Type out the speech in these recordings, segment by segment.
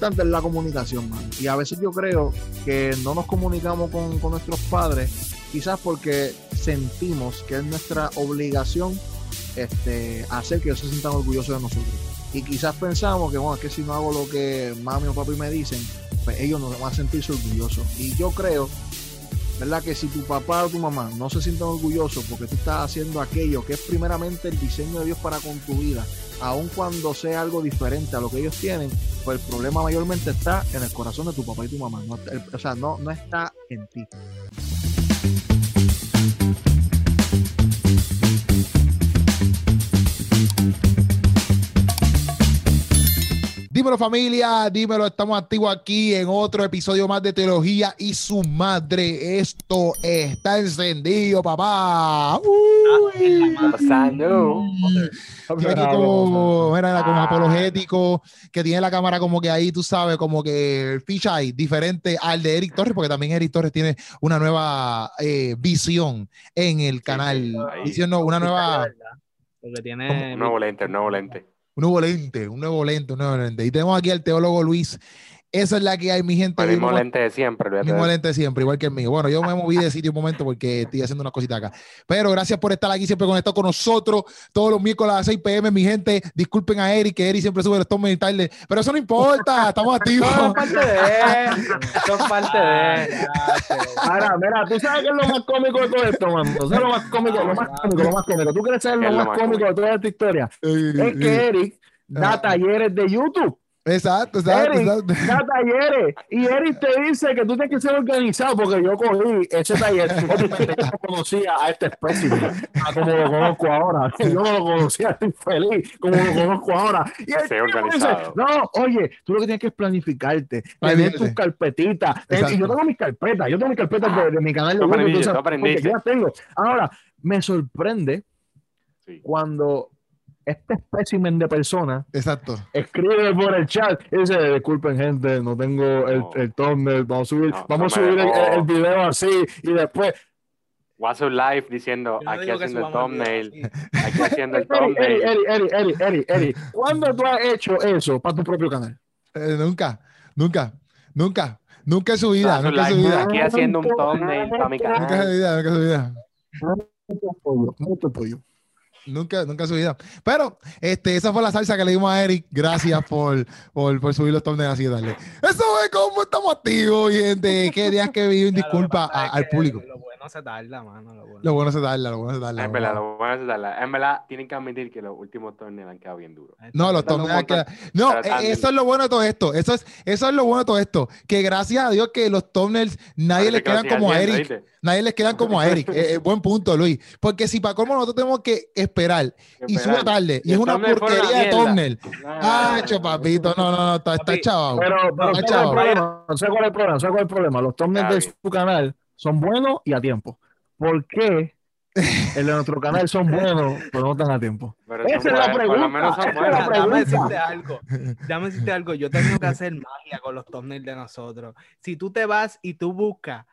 importante es la comunicación, man. Y a veces yo creo que no nos comunicamos con, nuestros padres, quizás porque sentimos que es nuestra obligación este, hacer que ellos se sientan orgullosos de nosotros. Y quizás pensamos que, bueno, es que si no hago lo que mami o papi me dicen, pues ellos no van a sentirse orgullosos. Y yo creo, ¿verdad? Que si tu papá o tu mamá no se sienten orgullosos porque tú estás haciendo aquello que es primeramente el diseño de Dios para con tu vida, aun cuando sea algo diferente a lo que ellos tienen, pues el problema mayormente está en el corazón de tu papá y tu mamá. No, o sea, no, no está en ti. Dímelo familia, dímelo, estamos activos aquí en otro episodio más de Teología y su madre. Esto está encendido, papá. Uy. Pasando. Tiene aquí como, como apologético, que tiene la cámara como que ahí, tú sabes, como que el ficha ahí, diferente al de Eric Torres, porque también Eric Torres tiene una nueva eh, visión en el canal. Visión, no, una nueva, Porque tiene. Un nuevo lente, un nuevo lente. Un nuevo lente, un nuevo lente, un nuevo lente. Y tenemos aquí al teólogo Luis. Esa es la que hay, mi gente. El mismo vamos- lente de siempre. olvídate Mismo de- lente siempre, igual que el mío. Bueno, yo me moví de sitio un momento porque estoy haciendo una cosita acá. Pero gracias por estar aquí siempre conectado con nosotros todos los miércoles a las 6 pm, mi gente. Disculpen a Eric, que Eric siempre sube los tomes y tarde, pero eso no importa, estamos activos. Son parte de. Son parte de. Ahora, mira, tú sabes qué es lo más cómico de todo esto, mano. Tú sabes lo más cómico, lo más cómico, lo más cómico. ¿Tú quieres saber ¿Qué lo más cómico de toda esta historia? Es que Eric da Ah. talleres de YouTube. Exacto, exacto, Eric exacto. da talleres. Y Eric te dice que tú tienes que ser organizado porque yo cogí ese taller. Yo no conocía a este espécimen, a como lo conozco ahora. Yo no lo conocía, estoy feliz como lo conozco ahora. Y el dice, no, oye, tú lo que tienes que es planificarte, tener tus carpetitas. Eh, Exacto. Y yo tengo mis carpetas, yo tengo mis carpetas de, de mi canal de porque yo las tengo. Ahora, me sorprende Sí. cuando este espécimen de persona Exacto. escribe por el chat y dice, disculpen gente, no tengo el, No. el thumbnail, vamos a subir, No, vamos no a subir el, video así y después WhatsApp Live diciendo aquí haciendo el thumbnail, aquí haciendo el Eri, Eri, thumbnail. Eri, Eri, Eri, Eri, Eri, ¿cuándo tú has hecho eso para tu propio canal? Eh, nunca, nunca, nunca, nunca en su vida, nunca en su vida. aquí haciendo un thumbnail para mi Nunca en su canal. vida, nunca en su vida. Mucho apoyo, mucho apoyo. Nunca, nunca en su vida. Pero este, esa fue la salsa que le dimos a Eric. Gracias por, por, por subir los thumbnails así y darle. Eso es como estamos activos, gente. Qué días que que disculpa a- al público. Lo bueno se tarda, mano. Lo bueno. Lo bueno se darla, lo bueno se darla. Es verdad, lo bueno es darla. En verdad, tienen que admitir que los últimos thumbnails han quedado bien duros. No, los thumbnails montón- quedan- No, eh, eso es lo bueno de todo esto. Eso es, eso es lo bueno de todo esto. Que gracias a Dios que los thumbnails nadie les quedan como a Eric. Nadie les quedan como a Eric. Eh, eh, buen punto, Luis. Porque si para cómo nosotros tenemos que esperar y sube tarde y es una porquería de thumbnail. Ah, papito, no, no, no, está, está chaval. Pero, pero Está ¿sabes cuál es el chavo. problema? ¿Sabes cuál es el problema? ¿Sabes cuál es el problema? Los thumbnails de su canal son buenos y a tiempo. ¿Por qué el de nuestro canal son buenos pero no tan a tiempo? pero Esa es la lo menos pregunta, son esa es la buenos. pregunta. Déjame decirte algo. Déjame decirte algo. Yo tengo que hacer magia con los thumbnails de nosotros. Si tú te vas y tú buscas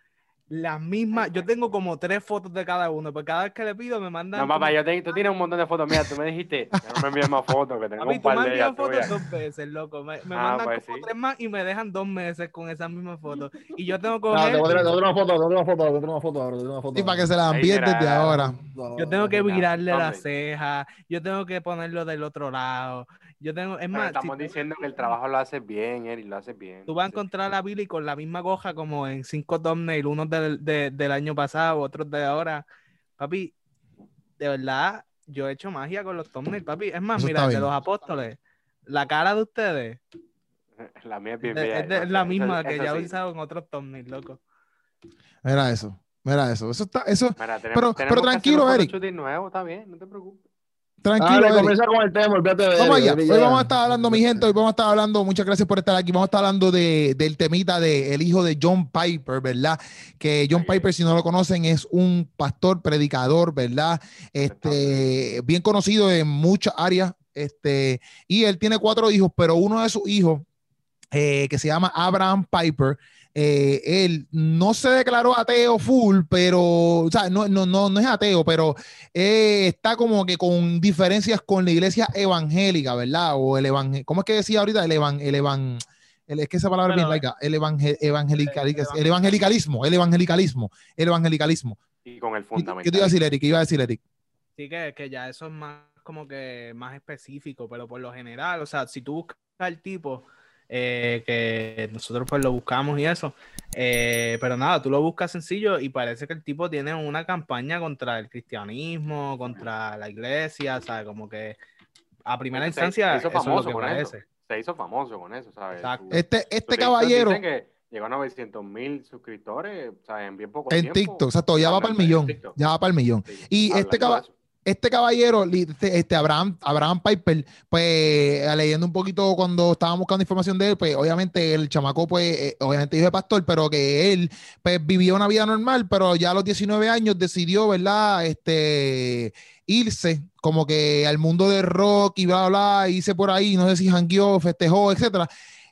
las mismas, yo tengo como tres fotos de cada uno, porque cada vez que le pido me mandan. No, papá, yo te- tú tienes un montón de fotos. Mira, tú me dijiste no me envíes más fotos, que tengo Papi, un tú me par de envías ellas fotos tuyas. dos veces, loco. Me, me Ah, mandan pues como sí. tres más y me dejan dos meses con esas mismas fotos. Y yo tengo que No, te coger- voy a tirar- te voy a tirar una foto, te voy a una foto, te voy una foto ahora, te una foto Y para que se la Ahí, envíen mira. desde ahora. Yo tengo que virarle la thumbnail. ceja, yo tengo que ponerlo del otro lado. Yo tengo, es más, si estamos tú- diciendo que el trabajo lo haces bien, Eric, lo haces bien. Tú vas a encontrar a Billy con la misma goja como en cinco thumbnails, unos del, de- del año pasado, otros de ahora. Papi, de verdad, yo he hecho magia con los thumbnails, papi. Es más, Eso mira, de los apóstoles, la cara de ustedes La mía es es, bien de- bella, es de- no es la misma eso- que eso ya he sí. usado en otros thumbnails, loco. Mira eso, mira eso. Eso está, eso, Mira, tenemos- Pero- tenemos tranquilo, Eric. photoshooting nuevo, está bien, no te preocupes. Tranquilo, Dale, Eric. con el tema, olvídate de Vamos allá. Hoy vamos a estar hablando, mi gente. Hoy vamos a estar hablando. Muchas gracias por estar aquí. Vamos a estar hablando de, del temita de el hijo de John Piper, ¿verdad? Que John Piper, si no lo conocen, es un pastor, predicador, ¿verdad? Este, bien conocido en muchas áreas. Este, y él tiene cuatro hijos, pero uno de sus hijos, eh, que se llama Abraham Piper, eh, él no se declaró ateo full, pero, o sea, no, no, no, no es ateo, pero eh, está como que con diferencias con la iglesia evangélica, ¿verdad? O el evangel ¿cómo es que decía ahorita? El evan, el evan, el- es que esa palabra es bien laica, el, evangel- evangelical- el el evangelicalismo, el evangelicalismo, el evangelicalismo. Y con el ¿Qué, fundamental. qué te iba a decir, Eric? ¿Qué iba a decir, Eric? Sí, que, que ya eso es más como que más específico, pero por lo general, o sea, si tú buscas al tipo, eh, que nosotros pues lo buscamos y eso, eh, pero nada, tú lo buscas sencillo y parece que el tipo tiene una campaña contra el cristianismo, contra la iglesia, sea, como que a primera Se- instancia se hizo eso es lo famoso que con eso. parece. Se hizo famoso con eso, ¿sabes? Exacto. Este, este caballero dicen que llegó a 900 mil suscriptores, sea, en bien poco en tiempo. TikTok, o sea, todo ya va para el millón, ya va para el millón. Sí, Y este hablando de caba- eso. Este caballero, este, este Abraham, Abraham Piper, pues eh, leyendo un poquito cuando estábamos buscando información de él, pues obviamente el chamaco, pues eh, obviamente hijo de pastor, pero que él pues vivió una vida normal, pero ya a los 19 años decidió, ¿verdad? Este, irse como que al mundo del rock y bla, bla, bla, irse por ahí, no sé si jangueó, festejó, etcétera,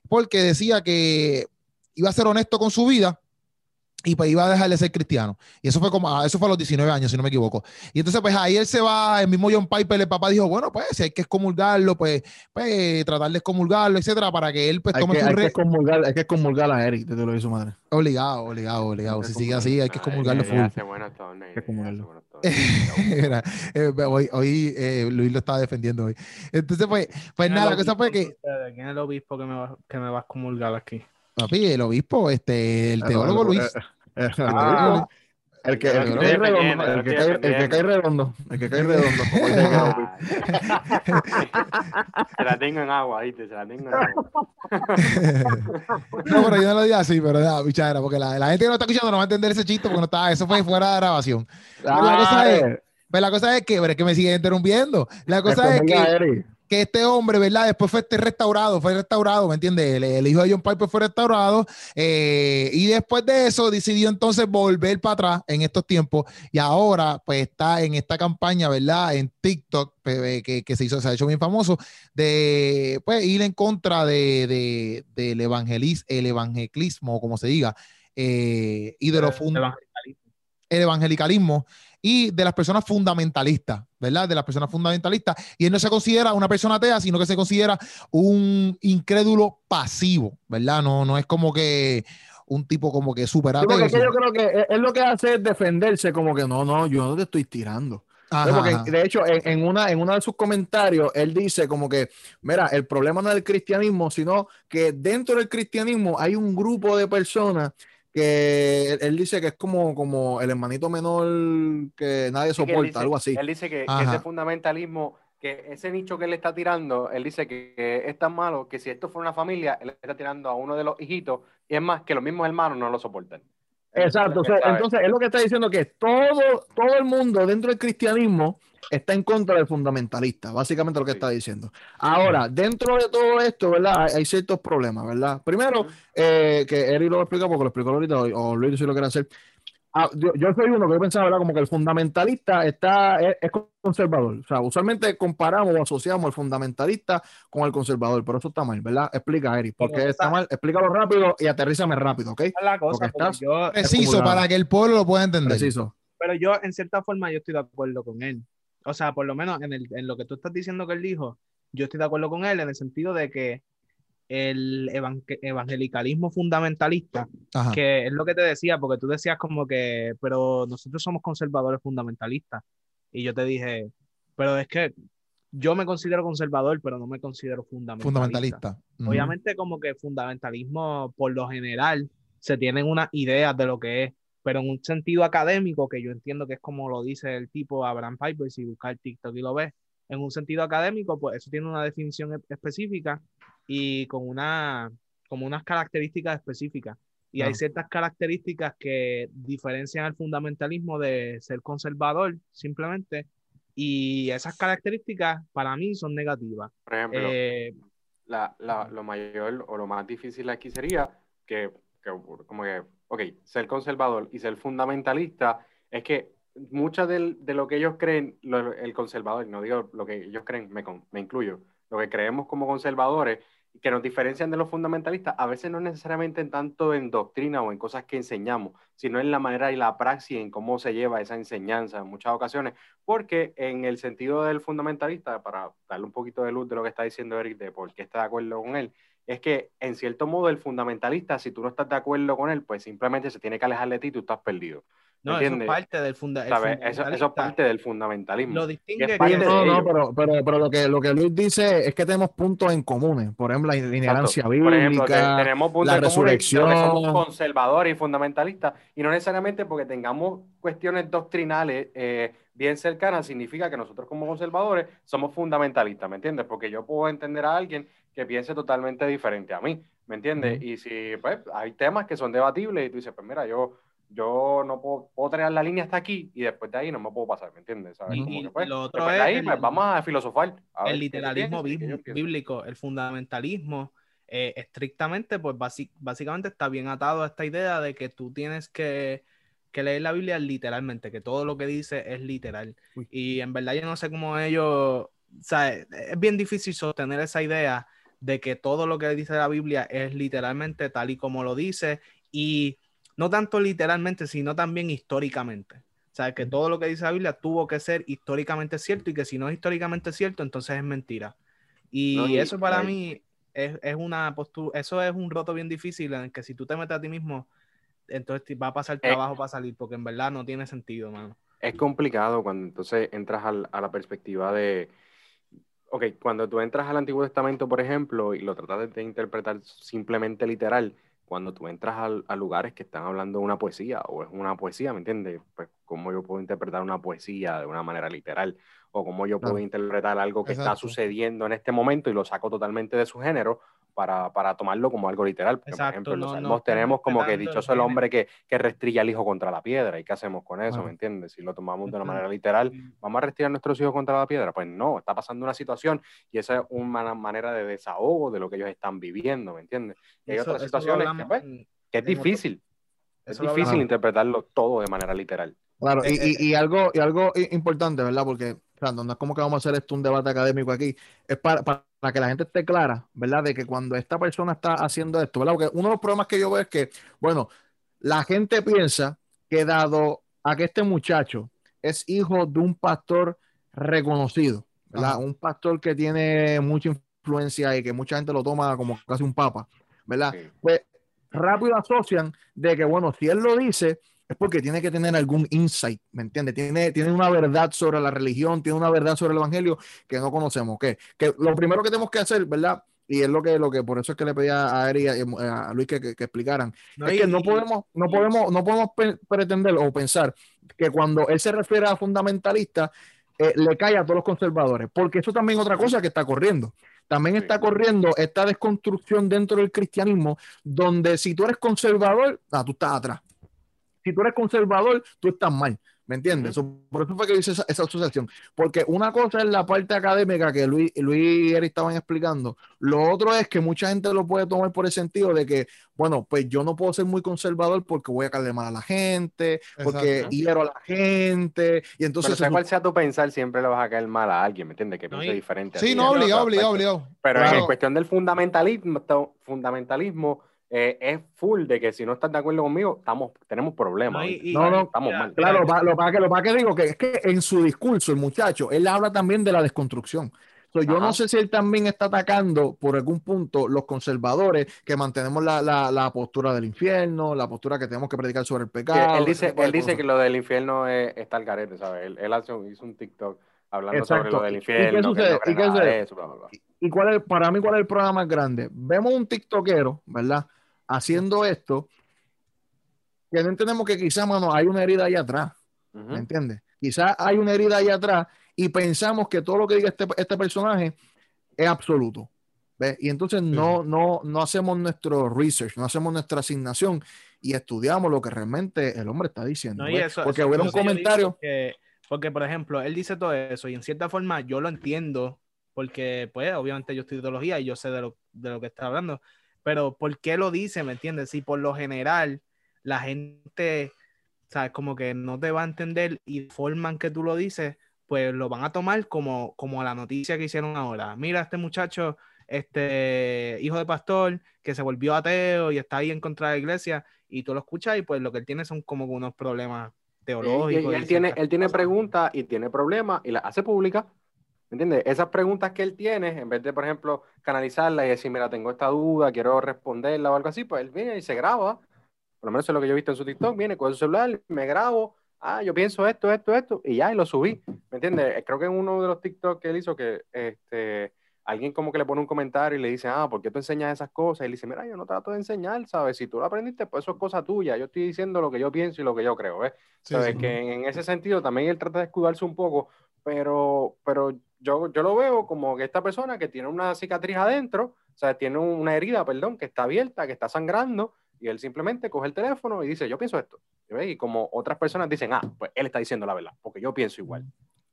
porque decía que iba a ser honesto con su vida y pues iba a dejar de ser cristiano. Y eso fue como, ah, eso fue a los 19 años, si no me equivoco. Y entonces, pues ahí él se va, el mismo John Piper, el papá dijo, bueno, pues si hay que excomulgarlo, pues, pues tratar de excomulgarlo, etcétera, para que él pues Hay tome que, su hay, que excomulgar, hay que excomulgar a Eric, te lo dice su madre. Obligado, obligado, obligado. Si sigue así, hay que Ay, excomulgarlo ella full. hace excomulgarlo. Mira, eh, hoy hoy eh, Luis lo estaba defendiendo hoy. Entonces, pues, pues ¿Quién es nada, la cosa fue que? ¿Quién es el obispo que me va, que me va a excomulgar aquí? papi, el obispo, este, el teólogo El- Luis. El Ah. El que, el que redondo, el que cae, el que defendiendo. cae redondo, el que cae redondo. Se la tengo en agua, ¿viste? Se la tengo en agua. No, pero yo no lo digo así, pero nada, bichadera, porque la, la gente que no está escuchando no va a entender ese chiste porque no está, eso fue fuera de grabación. la cosa es- Pero la cosa es que, pero es que me sigue interrumpiendo. La cosa es que. Que este hombre, ¿verdad? Después fue este restaurado, fue restaurado, ¿me entiendes? El, el hijo de John Piper fue restaurado eh, y después de eso decidió entonces volver para atrás en estos tiempos y ahora pues está en esta campaña, ¿verdad? En TikTok que, que se hizo, se ha hecho bien famoso de pues ir en contra de, de- del evangelis, el evangelismo, como se diga, eh, y de los fun- Evangelicalismo. El evangelicalismo y de las personas fundamentalistas, ¿verdad? De las personas fundamentalistas. Y él no se considera una persona atea, sino que se considera un incrédulo pasivo, ¿verdad? No, no es como que un tipo como que súper ateo. que yo creo que él, lo que hace es defenderse como que no, no, yo no te estoy tirando. Ajá, Porque, ajá. de hecho, en, en una, en uno de sus comentarios, él dice como que, mira, el problema no es el cristianismo, sino que dentro del cristianismo hay un grupo de personas que él, él dice que es como, como el hermanito menor que nadie que soporta, dice- algo así. Él dice que, ese fundamentalismo, que ese nicho que él está tirando, él dice que, que es tan malo que si esto fuera una familia, él está tirando a uno de los hijitos, y es más, que los mismos hermanos no lo soportan. Exacto, o sea, entonces es lo que está diciendo que todo, todo el mundo dentro del cristianismo está en contra del fundamentalista, básicamente lo que Sí. está diciendo. Ahora, dentro de todo esto, ¿verdad? Hay, ciertos problemas, ¿verdad? Primero, eh, que Eric lo explica porque lo explicó ahorita, o, o Luis si lo quiere hacer. Ah, yo, yo soy uno que yo pensaba, ¿verdad? Como que el fundamentalista está, es, es conservador. O sea, usualmente comparamos o asociamos el fundamentalista con el conservador, pero eso está mal, ¿verdad? Explica, Eric, porque está sea- mal. Explícalo rápido y aterrízame rápido, ¿ok? La cosa, estás- yo, Preciso para que el pueblo lo pueda entender. Preciso. pero yo en cierta forma yo estoy de acuerdo con él. O sea, por lo menos en, el, en lo que tú estás diciendo que él dijo, yo estoy de acuerdo con él en el sentido de que el evan- evangelicalismo fundamentalista, Ajá. que es lo que te decía, porque tú decías como que, pero nosotros somos conservadores fundamentalistas. Y yo te dije, pero es que yo me considero conservador, pero no me considero fundamentalista. Fundamentalista. Obviamente como que fundamentalismo por lo general se tienen unas ideas de lo que es, pero en un sentido académico, que yo entiendo que es como lo dice el tipo Abraham Piper, si buscar TikTok y lo ves, en un sentido académico, pues eso tiene una definición e- específica y con una, como unas características específicas. Y hay Claro. ciertas características que diferencian al fundamentalismo de ser conservador, simplemente, y esas características para mí son negativas. Por ejemplo, Eh, la, la- lo mayor o lo más difícil aquí sería que, que como que, ok, ser conservador y ser fundamentalista, es que mucha del- de lo que ellos creen, lo- el conservador, no digo lo que ellos creen, me, con- me incluyo, lo que creemos como conservadores, que nos diferencian de los fundamentalistas, a veces no necesariamente en tanto en doctrina o en cosas que enseñamos, sino en la manera y la praxis, en cómo se lleva esa enseñanza en muchas ocasiones, porque en el sentido del fundamentalista, para darle un poquito de luz de lo que está diciendo Eric, de por qué está de acuerdo con él, es que en cierto modo el fundamentalista, si tú no estás de acuerdo con él, pues simplemente se tiene que alejar de ti y tú estás perdido. No, eso es parte del funda Eso, eso, es parte del fundamentalismo. Lo distingue no, no, pero, pero, pero, lo, que, lo que Luis dice es que tenemos puntos en comunes. Por ejemplo, la inherencia bíblica, Por ejemplo, tenemos puntos la resurrección. somos conservadores y fundamentalistas. Y no necesariamente porque tengamos cuestiones doctrinales eh, bien cercanas, significa que nosotros como conservadores somos fundamentalistas, ¿me entiendes? Porque yo puedo entender a alguien que piense totalmente diferente a mí, ¿me entiendes? Y si pues hay temas que son debatibles y tú dices, pues mira, yo yo no puedo, puedo tener la línea hasta aquí y después de ahí no me puedo pasar, ¿me entiendes? Y, pues, lo otro es ahí pues, vamos a filosofar. el literalismo bíblico, el fundamentalismo, eh, estrictamente, pues básicamente está bien atado a esta idea de que tú tienes que, que leer la Biblia literalmente, que todo lo que dice es literal. Y en verdad yo no sé cómo ellos, o sea, es bien difícil sostener esa idea de que todo lo que dice la Biblia es literalmente tal y como lo dice y no tanto literalmente, sino también históricamente. O sea, que todo lo que dice la Biblia tuvo que ser históricamente cierto y que si no es históricamente cierto, entonces es mentira. Y, eso para mí es, una postura, eso es un roto bien difícil en el que si tú te metes a ti mismo, entonces va a pasar eh, trabajo para salir, porque en verdad no tiene sentido, mano. Es complicado cuando entonces entras a la perspectiva de, ok, cuando tú entras al Antiguo Testamento, por ejemplo, y lo tratas de interpretar simplemente literal, cuando tú entras a, lugares que están hablando de una poesía o es una poesía, ¿me entiendes? Pues cómo yo puedo interpretar una poesía de una manera literal o cómo yo puedo interpretar algo que está sucediendo en este momento y lo saco totalmente de su género para, para tomarlo como algo literal. por ejemplo, en los salmos tenemos como que dichoso el hombre que, que restringe al hijo contra la piedra. ¿Y qué hacemos con eso? ¿Me entiendes? Si lo tomamos de una manera literal, ¿vamos a restringir a nuestros hijos contra la piedra? Pues no, está pasando una situación y esa es una manera de desahogo de lo que ellos están viviendo, ¿me entiendes? Y hay otras situaciones que, pues, que, es difícil. Es difícil interpretarlo todo de manera literal. Claro, y, eh, y, y, algo, y algo importante, ¿verdad? Porque no es como que vamos a hacer esto un debate académico aquí, es para, para, que la gente esté clara, ¿verdad? De que cuando esta persona está haciendo esto, ¿verdad? Porque uno de los problemas que yo veo es que, bueno, la gente piensa que dado a que este muchacho es hijo de un pastor reconocido, ¿verdad? Un pastor que tiene mucha influencia y que mucha gente lo toma como casi un papa, ¿verdad? Pues rápido asocian de que, bueno, si él lo dice, es porque tiene que tener algún insight, ¿me entiendes? Tiene, tiene una verdad sobre la religión, tiene una verdad sobre el evangelio que no conocemos. Que, que lo primero que tenemos que hacer, ¿verdad? Y es lo que, lo que por eso es que le pedía a Eri y a, Luis que, que, explicaran. es que no podemos, no podemos, no podemos pretender o pensar que cuando él se refiere a fundamentalista, eh, le cae a todos los conservadores, porque eso también es otra cosa que está corriendo. También está corriendo esta desconstrucción dentro del cristianismo, donde si tú eres conservador, ah, tú estás atrás si tú eres conservador, tú estás mal. ¿Me entiendes? por eso fue que hice esa, asociación. Porque una cosa es la parte académica que Luis, Luis y Eric estaban explicando. Lo otro es que mucha gente lo puede tomar por el sentido de que, bueno, pues yo no puedo ser muy conservador porque voy a caerle mal a la gente, porque hiero a la gente. Y entonces. Pero sea cual sea tu pensar, siempre le vas a caer mal a alguien, ¿me entiendes? Que piense diferente. Sí, no, obligado, obligado, obligado. Pero en cuestión del fundamentalismo, fundamentalismo eh, es full de que si no estás de acuerdo conmigo, estamos, tenemos problemas. No, no, estamos mal. Claro, lo, para que, lo para que digo que es que en su discurso, el muchacho, él habla también de la desconstrucción. yo no sé si él también está atacando por algún punto los conservadores que mantenemos la, la, la, postura del infierno, la postura que tenemos que predicar sobre el pecado. él dice, él dice que lo del infierno es, está al garete, ¿sabes? Él, él hizo un TikTok hablando sobre lo del infierno. ¿Y qué ¿Y, cuál es, para mí, cuál es el problema más grande? Vemos un TikTokero, ¿verdad? Haciendo esto, que no entendemos que quizás, mano, hay una herida ahí atrás. ¿Me entiendes? Quizás hay una herida ahí atrás y pensamos que todo lo que diga este, este personaje es absoluto. ¿ves? Y entonces no, no, no hacemos nuestro research, no hacemos nuestra asignación y estudiamos lo que realmente el hombre está diciendo. porque hubiera un comentario. porque, por ejemplo, él dice todo eso y en cierta forma yo lo entiendo, porque, pues, obviamente yo estoy ideología y yo sé de lo, de lo que está hablando pero ¿por qué lo dice? ¿Me entiendes? Si por lo general la gente, ¿sabes? Como que no te va a entender y forman que tú lo dices, pues lo van a tomar como, como la noticia que hicieron ahora. Mira, este muchacho, este hijo de pastor, que se volvió ateo y está ahí en contra de la iglesia, y tú lo escuchas y pues lo que él tiene son como unos problemas teológicos. Y, él, tiene, él tiene preguntas y tiene problemas y las hace públicas ¿Me entiendes? Esas preguntas que él tiene, en vez de, por ejemplo, canalizarla y decir, mira, tengo esta duda, quiero responderla o algo así, pues él viene y se graba. Por lo menos es lo que yo he visto en su TikTok. Viene con su celular, me grabo, ah, yo pienso esto, esto, esto, y ya, y lo subí. ¿Me entiendes? Creo que en uno de los TikTok que él hizo que este, alguien como que le pone un comentario y le dice, ah, ¿por qué tú enseñas esas cosas? Y él dice, mira, yo no trato de enseñar, ¿sabes? Si tú lo aprendiste, pues eso es cosa tuya. Yo estoy diciendo lo que yo pienso y lo que yo creo, ¿ves? ¿Sabes? Que en ese sentido también él trata de escudarse un poco, pero, pero yo, yo lo veo como que esta persona que tiene una cicatriz adentro, o sea, tiene una herida, perdón, que está abierta, que está sangrando, y él simplemente coge el teléfono y dice, yo pienso esto. Y como otras personas dicen, ah, pues él está diciendo la verdad, porque yo pienso igual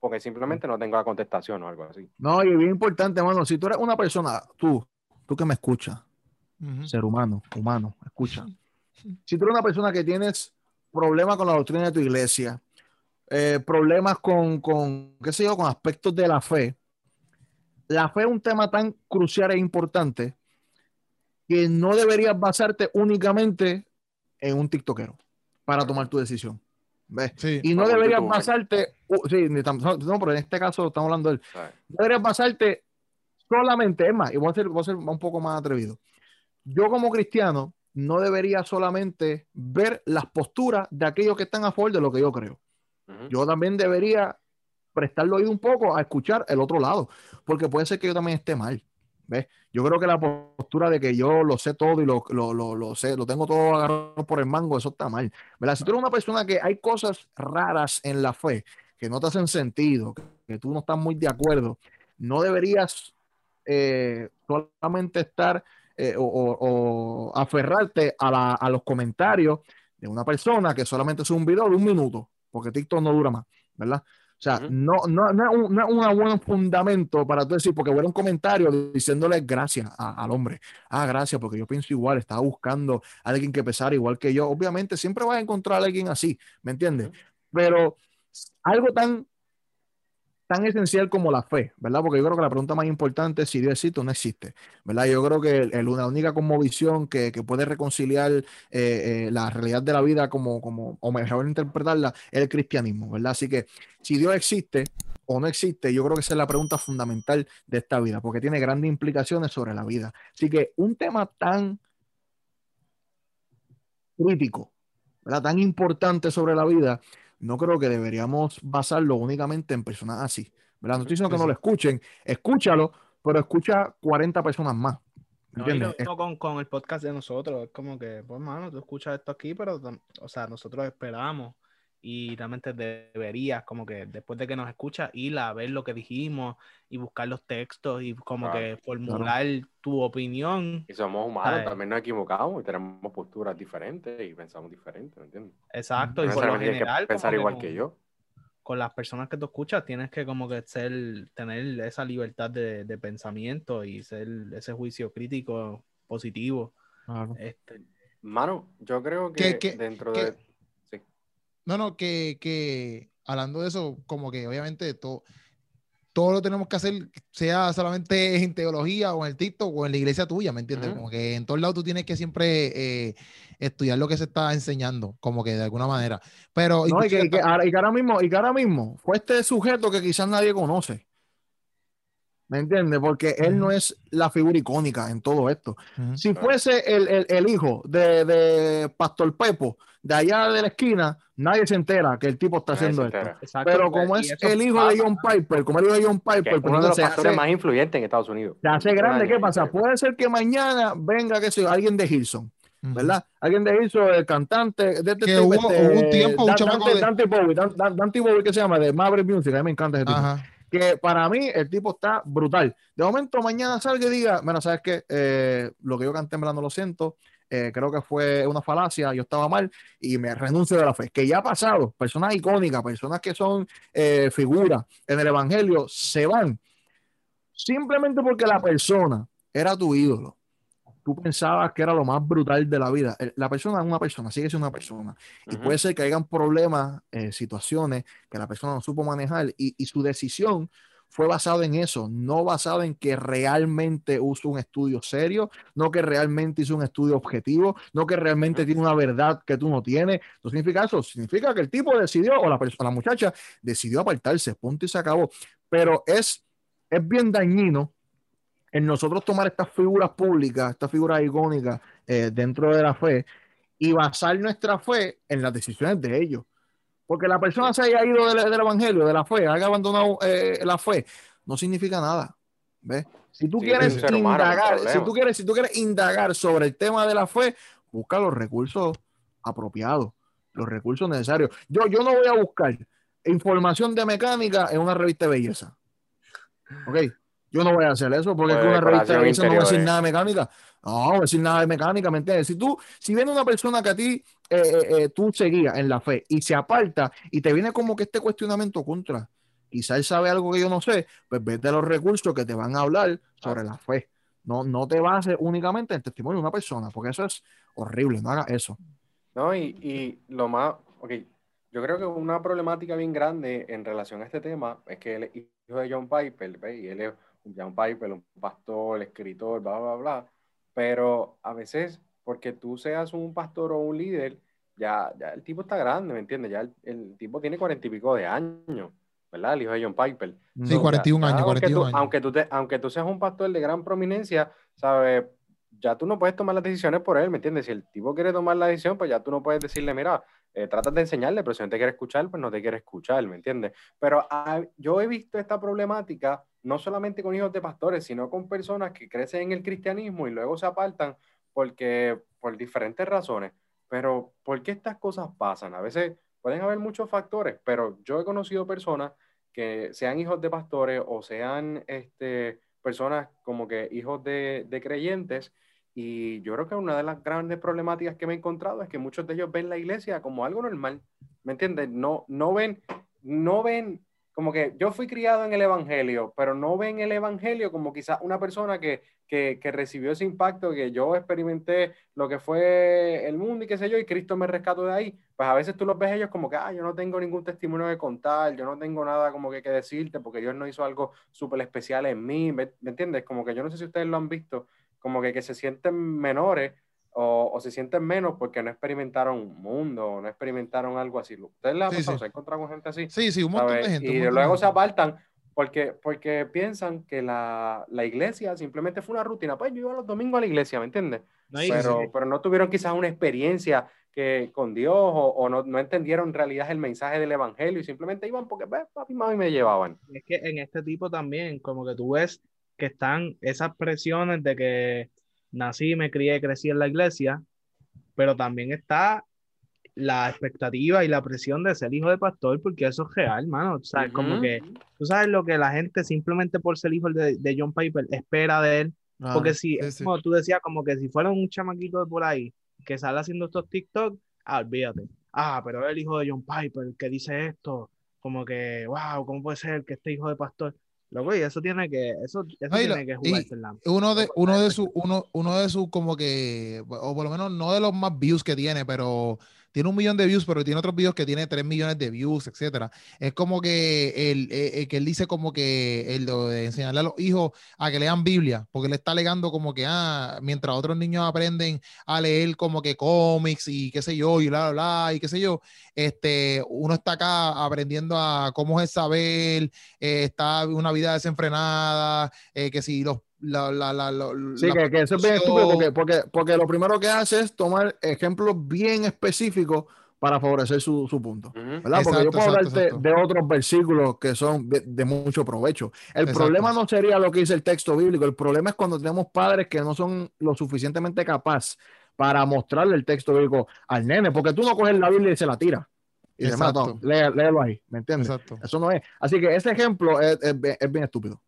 porque simplemente no tengo la contestación o algo así. No, y bien importante, hermano, si tú eres una persona, tú, tú que me escuchas, ser humano, humano, escucha. Si tú eres una persona que tienes problemas con la doctrina de tu iglesia, eh, problemas con, con, qué sé yo, con aspectos de la fe, la fe es un tema tan crucial e importante que no deberías basarte únicamente en un tiktokero para tomar tu decisión y no deberías basarte, sí, no, pero en este caso estamos hablando de él. No deberías basarte solamente, es más, y voy a, ser, voy a ser un poco más atrevido. Yo como cristiano no debería solamente ver las posturas de aquellos que están a favor de lo que yo creo. Yo también debería prestarle oído un poco a escuchar el otro lado, porque puede ser que yo también esté mal. Yo creo que la postura de que yo lo sé todo y lo, lo, sé, lo tengo todo agarrado por el mango, eso está mal. ¿verdad? Si tú eres una persona que hay cosas raras en la fe que no te hacen sentido, que, tú no estás muy de acuerdo, no deberías eh, solamente estar eh, o, aferrarte a, a los comentarios de una persona que solamente es un video de un minuto, porque TikTok no dura más, ¿verdad? O sea, no, no, no, es un, buen fundamento para tú decir, porque hubo un comentario diciéndole gracias al hombre. Ah, gracias, porque yo pienso igual, estaba buscando a alguien que pesara igual que yo. Obviamente, siempre vas a encontrar a alguien así, ¿me entiendes? Pero algo tan tan esencial como la fe, ¿verdad? Porque yo creo que la pregunta más importante es si Dios existe o no existe, ¿verdad? Yo creo que el, una única conmovisión que, que puede reconciliar eh, eh, la realidad de la vida como, como, o mejor interpretarla, es el cristianismo, ¿verdad? Así que si Dios existe o no existe, yo creo que esa es la pregunta fundamental de esta vida, porque tiene grandes implicaciones sobre la vida. Así que un tema tan crítico, ¿verdad? Tan importante sobre la vida, no creo que deberíamos basarlo únicamente en personas así. ¿verdad? No estoy diciendo que no lo escuchen, escúchalo, pero escucha 40 personas más. No, con, con, el podcast de nosotros, es como que, pues, mano, tú escuchas esto aquí, pero, o sea, nosotros esperamos y realmente deberías como que después de que nos escuchas ir a ver lo que dijimos y buscar los textos y como que formular tu opinión. Y somos humanos, también nos equivocamos y tenemos posturas diferentes y pensamos diferente, ¿me entiendes? Exacto, y por lo general pensar igual que yo. Con las personas que tú escuchas tienes que como que ser, tener esa libertad de, de pensamiento y ser ese juicio crítico positivo. Este, Mano, yo creo que, dentro de no, no, que, que hablando de eso, como que obviamente todo, todo lo tenemos que hacer, sea solamente en teología o en el TikTok o en la iglesia tuya, ¿me entiendes? Como que en todos lados tú tienes que siempre eh, estudiar lo que se está enseñando, como que de alguna manera. Pero no, y, que, ahora mismo, y que ahora mismo fue este sujeto que quizás nadie conoce. ¿Me entiendes? Porque él no es la figura icónica en todo esto. Si fuese el, el, hijo de, de, Pastor Pepo, de allá de la esquina, nadie se entera que el tipo está haciendo esto. Pero como es el hijo de John Piper, como el hijo de John Piper, pues uno de los pastores más influyentes en Estados Unidos. Se hace grande, ¿qué pasa? Puede ser que mañana venga, que sea, alguien de Hilson. ¿verdad? Alguien de Hilson, el cantante de este que hubo, este, un tiempo, un Dante, Dante, Bowie, Dante, Bowie, que se llama, de Maverick Music, a mí me encanta ese tipo que para mí el tipo está brutal. De momento mañana salga y diga, bueno, sabes que eh, lo que yo canté en verdad no lo siento, eh, creo que fue una falacia, yo estaba mal y me renuncio de la fe, que ya ha pasado, personas icónicas, personas que son eh, figuras en el Evangelio, se van simplemente porque la persona era tu ídolo tú pensabas que era lo más brutal de la vida. La persona es una persona, sigue siendo una persona. Y puede ser que hayan problemas, eh, situaciones que la persona no supo manejar y, su decisión fue basada en eso, no basada en que realmente usó un estudio serio, no que realmente hizo un estudio objetivo, no que realmente tiene una verdad que tú no tienes. No significa eso, significa que el tipo decidió, o la, la muchacha decidió apartarse, punto y se acabó. Pero es es bien dañino en nosotros tomar estas figuras públicas, estas figuras icónicas eh, dentro de la fe y basar nuestra fe en las decisiones de ellos. Porque la persona se haya ido del, evangelio, de la fe, haya abandonado eh, la fe, no significa nada. ¿Ves? Si tú quieres indagar, si tú quieres, si tú quieres indagar sobre el tema de la fe, busca los recursos apropiados, los recursos necesarios. Yo, yo no voy a buscar información de mecánica en una revista de belleza. ¿Ok? Yo no voy a hacer eso porque pues, una revista de belleza no va a decir nada de mecánica. No, no va a decir nada de mecánica, ¿me entiendes? Si tú, si viene una persona que a ti eh, eh, eh, tú seguías en la fe y se aparta y te viene como que este cuestionamiento contra, quizá él sabe algo que yo no sé, pues vete a los recursos que te van a hablar sobre la fe. No, no te bases únicamente en el testimonio de una persona, porque eso es horrible, no hagas eso. No, y, y lo más, ok, yo creo que una problemática bien grande en relación a este tema es que él es hijo de John Piper, y él es John Piper, un pastor, escritor, bla, bla, bla, pero a veces, porque tú seas un pastor o un líder, ya, ya el tipo está grande, ¿me entiendes? Ya el, el tipo tiene cuarenta y pico de años. ¿verdad? El hijo de John Piper. Sí, 41 años, 41 años. Aunque tú, aunque tú seas un pastor de gran prominencia, ¿sabes? Ya tú no puedes tomar las decisiones por él, ¿me entiendes? Si el tipo quiere tomar la decisión, pues ya tú no puedes decirle, mira, eh, tratas de enseñarle, pero si no te quiere escuchar, pues no te quiere escuchar, ¿me entiendes? Pero ah, yo he visto esta problemática no solamente con hijos de pastores, sino con personas que crecen en el cristianismo y luego se apartan porque por diferentes razones. Pero ¿por qué estas cosas pasan? A veces pueden haber muchos factores, pero yo he conocido personas que sean hijos de pastores o sean este, personas como que hijos de, de creyentes. Y yo creo que una de las grandes problemáticas que me he encontrado es que muchos de ellos ven la iglesia como algo normal. ¿Me entiendes? No, no ven, no ven como que yo fui criado en el Evangelio, pero no ven el Evangelio como quizás una persona que, que, que, recibió ese impacto, que yo experimenté lo que fue el mundo y qué sé yo, y Cristo me rescató de ahí. Pues a veces tú los ves ellos como que, ah, yo no tengo ningún testimonio de contar, yo no tengo nada como que, que decirte, porque Dios no hizo algo súper especial en mí, ¿me, ¿me, entiendes? Como que yo no sé si ustedes lo han visto, como que, que se sienten menores o, o, se sienten menos porque no experimentaron un mundo, no experimentaron algo así. ¿Ustedes la sí, sí. se encontrado con gente así? Sí, sí, un montón de gente. Y luego se apartan porque, porque piensan que la, la, iglesia simplemente fue una rutina. Pues yo iba los domingos a la iglesia, ¿me entiendes? No, pero, sí. pero no tuvieron quizás una experiencia que con Dios o, o no, no, entendieron en realidad el mensaje del evangelio y simplemente iban porque pues, papi y mami me llevaban. Es que en este tipo también, como que tú ves que están esas presiones de que nací, me crié, crecí en la iglesia, pero también está la expectativa y la presión de ser hijo de pastor, porque eso es real, mano. O sea, uh -huh. como que tú sabes lo que la gente simplemente por ser hijo de, de John Piper espera de él. Ah, porque si, sí, sí. como tú decías, como que si fuera un chamaquito de por ahí que sale haciendo estos TikTok, ah, olvídate. Ah, pero el hijo de John Piper que dice esto, como que, wow, ¿cómo puede ser que este hijo de pastor? Loco, y eso tiene que, eso, eso Ay, tiene que jugarse la... Uno de, uno de sus, uno, uno de sus como que, o por lo menos no de los más views que tiene, pero tiene un millón de views, pero tiene otros videos que tiene tres millones de views, etcétera. Es como que él, eh, que él dice como que el de enseñarle a los hijos a que lean Biblia, porque le está alegando como que, ah, mientras otros niños aprenden a leer como que cómics y qué sé yo, y bla, bla, bla, y qué sé yo, este, uno está acá aprendiendo a cómo es saber, eh, está una vida desenfrenada, eh, que si los la, la, la, sí, que, que, eso es bien estúpido porque, porque, porque, lo primero que hace es tomar ejemplos bien específicos para favorecer su, su punto. Uh -huh. ¿verdad? Porque exacto, yo puedo exacto, hablarte exacto. de otros versículos que son de, de mucho provecho. El problema no sería lo que dice el texto bíblico, el problema es cuando tenemos padres que no son lo suficientemente capaces para mostrarle el texto bíblico al nene, porque tú no coges la Biblia y se la tiras. Y demás, no, léelo ahí, ¿me entiendes? Eso no es. Así que ese ejemplo es, es, es bien estúpido.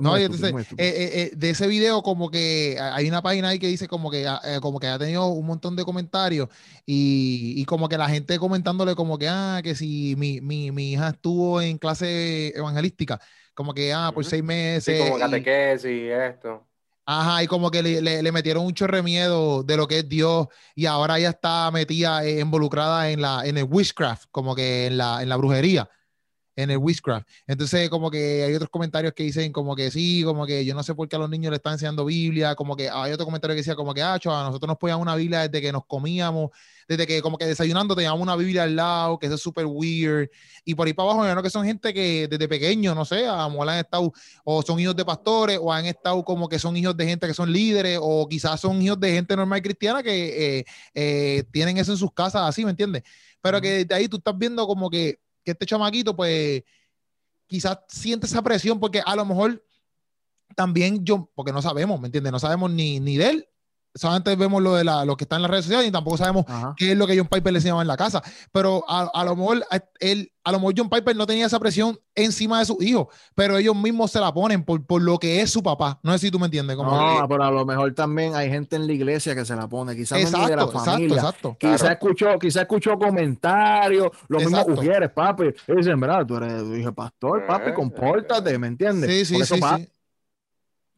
No, entonces, eh, eh, eh, de ese video como que hay una página ahí que dice como que, eh, como que ha tenido un montón de comentarios y, y, como que la gente comentándole como que, ah, que si mi, mi, mi hija estuvo en clase evangelística, como que, ah, por uh -huh. seis meses. Sí, como catequesis y esto. Ajá, y como que le, le, le, metieron un chorre miedo de lo que es Dios y ahora ella está metida, eh, involucrada en, la, en el witchcraft, como que en la, en la brujería. En el witchcraft. Entonces, como que hay otros comentarios que dicen como que sí, como que yo no sé por qué a los niños le están enseñando Biblia, como que hay otro comentario que decía como que, ah, a nosotros nos ponían una Biblia desde que nos comíamos, desde que como que desayunando teníamos una Biblia al lado, que eso es súper weird, y por ahí para abajo, ¿no? que son gente que desde pequeño, no sé, a han estado, o son hijos de pastores, o han estado como que son hijos de gente que son líderes, o quizás son hijos de gente normal cristiana que eh, eh, tienen eso en sus casas así, ¿me entiendes? Pero que desde ahí tú estás viendo como que que este chamaquito, pues, quizás siente esa presión porque a lo mejor también yo, porque no sabemos, ¿me entiendes? No sabemos ni, ni de él solamente vemos lo de la, lo que está en las redes sociales y tampoco sabemos qué es lo que John Piper le enseñaba en la casa. Pero a, a, lo mejor él, a lo mejor John Piper no tenía esa presión encima de sus hijos, pero ellos mismos se la ponen por, por lo que es su papá. No sé si tú me entiendes. Como no, pero a lo mejor también hay gente en la iglesia que se la pone, quizás no de la familia. Exacto, Quizás escuchó, quizás escuchó comentarios, los mismos mujeres, papi. Y dicen, verdad, tú eres hijo pastor, papi, eh, compórtate, ¿me entiendes? Sí, sí, sí, sí.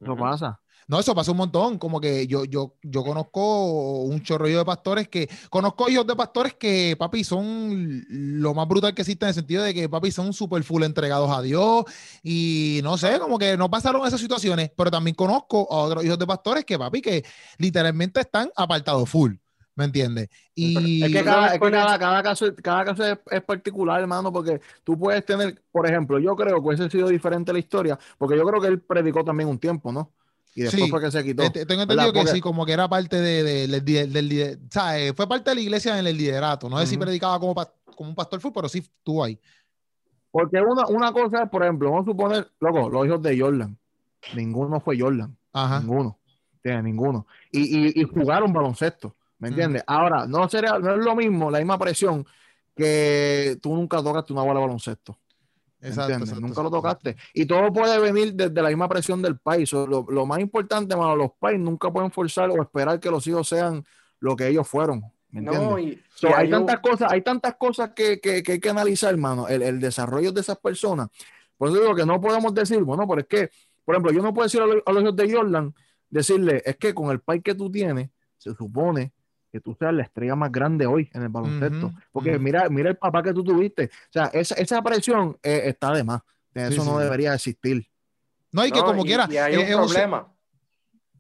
Eso pasa. No, eso pasa un montón. Como que yo, yo, yo conozco un chorrillo de pastores que. Conozco hijos de pastores que, papi, son lo más brutal que existe en el sentido de que, papi, son súper full entregados a Dios. Y no sé, como que no pasaron esas situaciones. Pero también conozco a otros hijos de pastores que, papi, que literalmente están apartados full. ¿Me entiendes? Y es que, cada, cada, caso, cada caso es, particular, hermano, porque tú puedes tener, por ejemplo, yo creo que hubiese sido diferente la historia, porque yo creo que él predicó también un tiempo, ¿no? Y después fue que se quitó. Tengo entendido que sí, como que era parte de, del, o sea, eh, fue parte de la iglesia en el liderato. No sé si predicaba como, como un pastor fue, pero sí estuvo ahí. Porque una, una cosa por ejemplo, vamos a suponer, loco, los hijos de Jordan. Ninguno fue Jordan. Ajá. Ninguno. Tiene ninguno. Y, y, y, jugaron baloncesto. ¿Me entiendes? Ahora, no, sería, no es lo mismo, la misma presión que tú nunca tocaste una bola de baloncesto. Exacto, Nunca lo tocaste. Y todo puede venir desde la misma presión del país. Lo, lo más importante, mano, los países nunca pueden forzar o esperar que los hijos sean lo que ellos fueron. no, y, hay, tantas cosas, hay tantas cosas que, que, que hay que analizar, hermano. El, el, desarrollo de esas personas. Por eso digo que no podemos decir, bueno, pero es que, por ejemplo, yo no puedo decir a los hijos de Jordan, decirle, es que con el país que tú tienes, se supone que tú seas la estrella más grande hoy en el baloncesto. Porque mira, mira el papá que tú tuviste. O sea, esa, esa presión eh, está de más. Eso no debería existir. No, y que como quiera. Y hay un problema.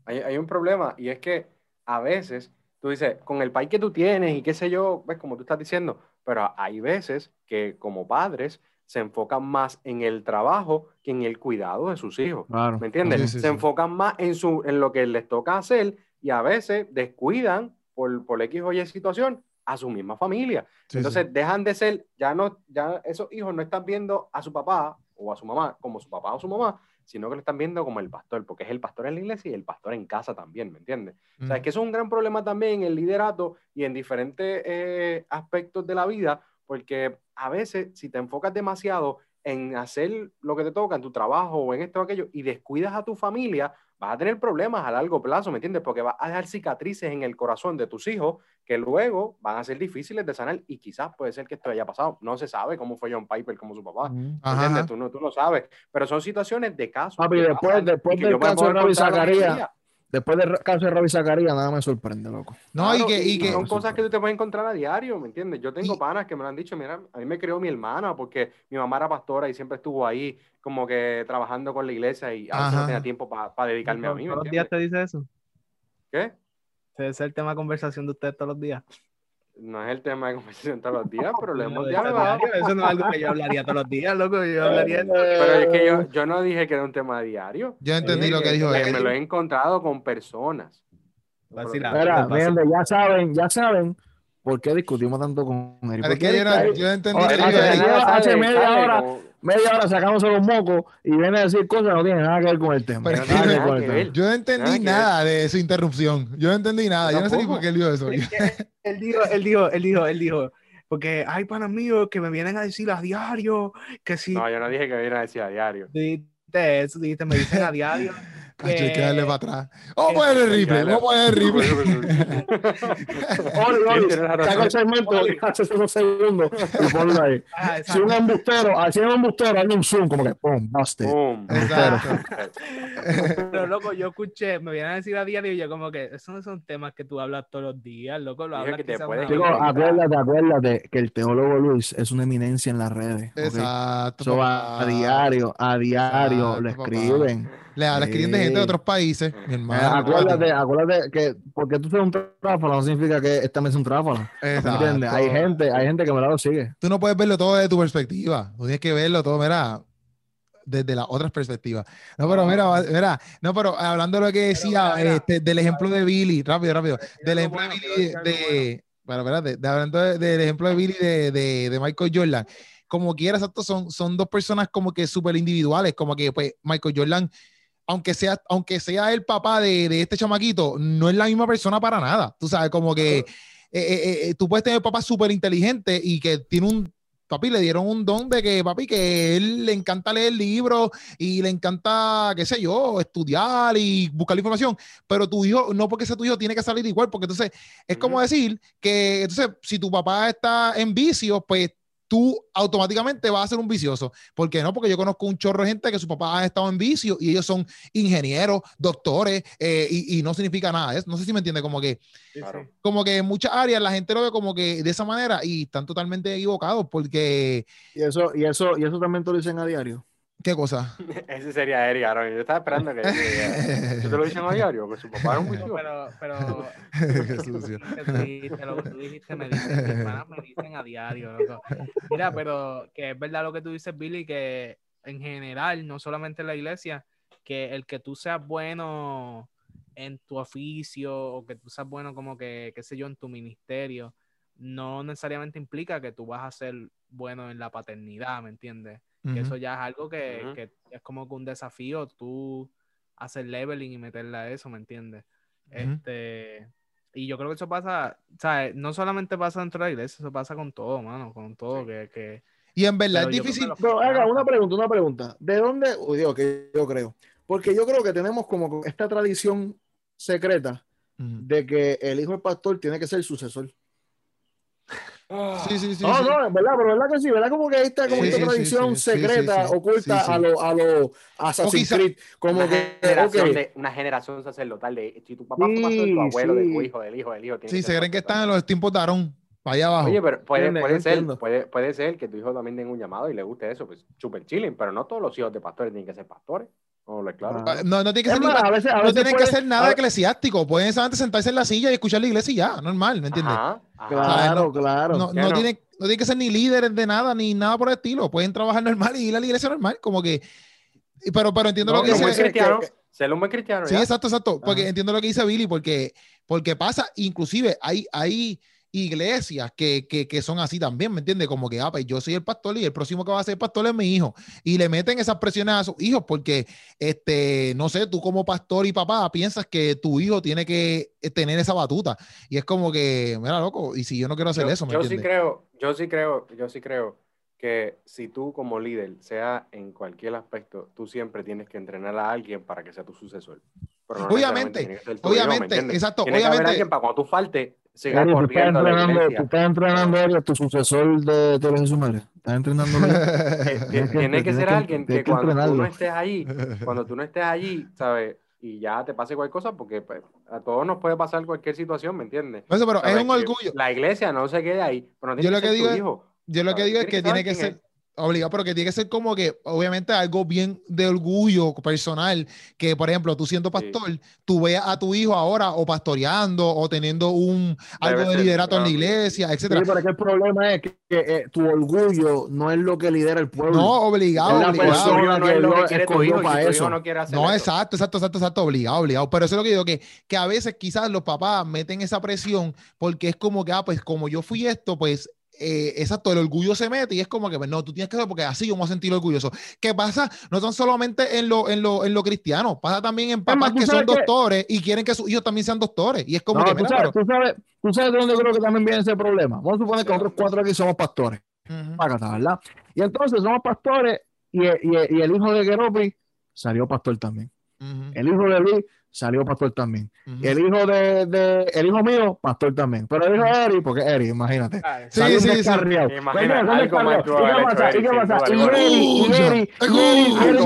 Hay, hay, un problema. Y es que a veces tú dices, con el país que tú tienes y qué sé yo, ves como tú estás diciendo, pero hay veces que como padres se enfocan más en el trabajo que en el cuidado de sus hijos. ¿Me entiendes? se enfocan más en, su, en lo que les toca hacer y a veces descuidan por, por X o Y situación a su misma familia. Entonces dejan de ser, ya no, ya esos hijos no están viendo a su papá o a su mamá como su papá o su mamá, sino que lo están viendo como el pastor, porque es el pastor en la iglesia y el pastor en casa también, ¿me entiendes? O sea, es que eso es un gran problema también en el liderato y en diferentes eh, aspectos de la vida, porque a veces si te enfocas demasiado en hacer lo que te toca en tu trabajo o en esto o aquello y descuidas a tu familia, vas a tener problemas a largo plazo, ¿me entiendes? Porque vas a dejar cicatrices en el corazón de tus hijos que luego van a ser difíciles de sanar y quizás puede ser que esto haya pasado. No se sabe cómo fue John Piper, como su papá, ¿me entiendes? Tú no, tú no sabes, pero son situaciones de caso. después, después del caso de Zacarías, después del caso de Robbie Zacarías, nada me sorprende, loco. No, y, que, y, que, son cosas que tú te puedes encontrar a diario, ¿me entiendes? Yo tengo panas que me lo han dicho, mira, a mí me crió mi hermana porque mi mamá era pastora y siempre estuvo ahí como que trabajando con la iglesia y a veces no tenía tiempo para dedicarme a mí. ¿Todos los días te dice eso? ¿Qué? Ese es el tema de conversación de ustedes todos los días. No es el tema de conversación todos los días, pero le hemos dialogado. Eso no es algo que yo hablaría todos los días, loco. Yo hablaría... Pero es que yo, yo no dije que era un tema diario. Yo entendí lo que dijo él. Me lo he encontrado con personas. Espera, ya saben, ya saben por qué discutimos tanto con él. Es que yo, yo entendí. hace media hora media hora sacamos los mocos y viene a decir cosas que no tienen nada que ver con el tema. Yo no entendí nada, de su interrupción. Yo no entendí nada. Yo no sé ni por qué él dijo eso. él dijo, él dijo, él dijo, él dijo, porque hay panas míos que me vienen a decir a diario que si. No, yo no dije que me vienen a decir a diario. Dijiste eso, dijiste, me dicen a diario. Cacho, hay que darle para atrás. Vamos a poner el replay, vamos a poner el replay. Saca el segmento, hace unos segundos y ponlo ahí. Ah, Si un embustero, así un embustero, hay un zoom, como que, pum, busted. Boom. Exacto. Pero loco, yo escuché, me vienen a decir a diario y yo como que esos no son temas que tú hablas todos los días, loco, lo hablas que acuérdate, acuérdate que el teólogo Luis es una eminencia en las redes. Exacto. Eso va papá. a diario, a diario, Exacto, lo papá. escriben. Le habla escriben de gente de Sí. otros países, mi Eh, hermano. acuérdate, acuérdate que porque tú seas un tráfalo no significa que esta mesa es un tráfalo. Exacto. ¿Entiendes? Hay gente, hay gente que me lo sigue. Tú no puedes verlo todo desde tu perspectiva. Tú tienes que verlo todo, mira, desde las otras perspectivas. No, pero mira, mira, no, pero hablando de lo que decía, mira, mira. este, del ejemplo de Billy, rápido, rápido, del ejemplo de bueno, Billy de, bueno, espérate, de- hablando de- del ejemplo de Billy de, de, de Michael Jordan, como quiera, exacto, son, son dos personas como que súper individuales, como que pues Michael Jordan, aunque sea, aunque sea el papá de, de este chamaquito, no es la misma persona para nada, tú sabes, como que eh, eh, eh, tú puedes tener papá súper inteligente y que tiene un papi, le dieron un don de que, papi, que él le encanta leer libros y le encanta, qué sé yo, estudiar y buscar la información, pero tu hijo, no porque sea tu hijo, tiene que salir igual, porque entonces es como decir que, entonces, si tu papá está en vicio, pues tú automáticamente vas a ser un vicioso. ¿Por qué no? Porque yo conozco un chorro de gente que su papá ha estado en vicio y ellos son ingenieros, doctores, eh, y, y no significa nada. ¿eh? No sé si me entiende, como que Claro. como que en muchas áreas la gente lo ve como que de esa manera y están totalmente equivocados porque Y eso, y eso, y eso también te lo dicen a diario. ¿Qué cosa? Ese sería Eric Aaron. Yo estaba esperando que. que- ¿Tú te lo dicen a diario? Que su papá era un juicio. pero, pero Qué sucio. dijiste, lo que tú dijiste me dicen, mis hermanas me dicen a diario, loco. Mira, pero que es verdad lo que tú dices, Billy, que en general, no solamente en la iglesia, que el que tú seas bueno en tu oficio o que tú seas bueno como que, qué sé yo, en tu ministerio, no necesariamente implica que tú vas a ser bueno en la paternidad, ¿me entiendes? Eso ya es algo que, que es como que un desafío, tú hacer leveling y meterle a eso, ¿me entiendes? Este, y yo creo que eso pasa, ¿sabes? No solamente pasa dentro de la iglesia, eso pasa con todo, mano, con todo, que, que Y en verdad pero es difícil. los Pero haga una pregunta, una pregunta. ¿De dónde? Uy, Dios, que yo creo. Porque yo creo que tenemos como esta tradición secreta de que el hijo del pastor tiene que ser el sucesor. Sí, sí, sí. no, sí. no, es verdad, pero verdad que sí, verdad como que esta como Sí, esta sí, tradición sí, sí, secreta sí, sí. oculta Sí, sí. a los a los Assassin's quizá- Creed, como Una que generación, ok, de, una generación sacerdotal de si tu papá pastor, Sí, tu abuelo, de tu hijo, del hijo, del hijo. Sí, se creen que están en los tiempos de Aarón, para allá abajo. Oye, pero puede, puede yo ser, puede, puede ser que tu hijo también tenga un llamado y le guste eso, pues súper chilling, pero no todos los hijos de pastores tienen que ser pastores. No, lo es claro. Ah. No, no tiene que ser, ni- más, a veces, a no tienen que puede- ser nada a- eclesiástico. Pueden solamente sentarse en la silla y escuchar la iglesia y ya, normal, ¿me entiendes? Ajá, ajá. Claro, No, claro. No, ¿Qué no, no? tienen, no tienen que ser ni líderes de nada, ni nada por el estilo. Pueden trabajar normal y ir a la iglesia normal, como que. Pero, pero entiendo No, lo que Ser dice. que- cristiano, que- ser un buen cristiano. Sí, ya. exacto, exacto. Porque Ajá. entiendo lo que dice Billy, porque, porque pasa, inclusive hay, hay iglesias que, que, que son así también, ¿me entiendes? Como que, ah, pues yo soy el pastor y el próximo que va a ser pastor es mi hijo. Y le meten esas presiones a sus hijos porque, este, no sé, tú como pastor y papá piensas que tu hijo tiene que eh, tener esa batuta. Y es como que, mira, loco, y si yo no quiero hacer yo, eso, ¿me yo sí entiendes? creo, yo sí creo, yo sí creo que si tú como líder, sea en cualquier aspecto, tú siempre tienes que entrenar a alguien para que sea tu sucesor. Pero no Obviamente, hijo, ¿me obviamente, entiendes? exacto, Tiene que haber obviamente. alguien para cuando tú faltes, siga Eri, tú estás corriendo a la entrenando, tú estás entrenando a tu sucesor de Teología y Sumaria. Estás entrenándolo. Eh, Tienes ti- que- Tiene que tienes ser que- alguien que que cuando tú no entrenarlo. estés allí, cuando tú no estés allí, ¿sabes? Y ya te pase cualquier cosa, porque pues, a todos nos puede pasar cualquier situación, ¿me entiendes? Eso, pero es ¿Sabes? un Que orgullo. La iglesia no se quede ahí, pero no Yo tiene lo que que digo tu es- hijo. Yo lo que digo es que que tiene que ser obligado, pero que tiene que ser como que, obviamente, algo bien de orgullo personal, que por ejemplo, tú siendo pastor, tú veas a tu hijo ahora o pastoreando o teniendo un algo de ser, liderato en la iglesia, Sí, etcétera. pero es que el problema es que, que, eh, tu orgullo no es lo que lidera el pueblo. No, obligado, Es obligado. persona no que es lo que quiere tu hijo, para si tu eso. hijo no quiere hacer No, eso. exacto, exacto, exacto, exacto, obligado, obligado. Pero eso es lo que digo, que, que a veces quizás los papás meten esa presión porque es como que, ah, pues como yo fui esto, pues, eh, exacto, el orgullo se mete y es como que, pues, no, tú tienes que hacerlo porque así yo me voy a sentir orgulloso. ¿Qué pasa? No son solamente en lo, en lo, en lo cristiano, pasa también en papás que son que- doctores y quieren que sus hijos también sean doctores. Y es como No, que, tú, mira, sabes, pero- tú, sabes, tú sabes de dónde creo que también viene ese problema. Vamos a suponer que nosotros cuatro aquí somos pastores. Ujú. Págata, ¿verdad? Y entonces somos pastores y, y- y el hijo de Geropi salió pastor también. Ujú, El hijo de Luis salió pastor también. ujú. El hijo de, de- el hijo mío, pastor también. Pero el hijo de Eri, porque Eri, imagínate. Ah, Sí, Salió sí, sí. Venga, algo tuvo ¿Y qué pasa? ¿Y qué Eri, pasa? Y duda Eri, y alguna. Eri, y Eri,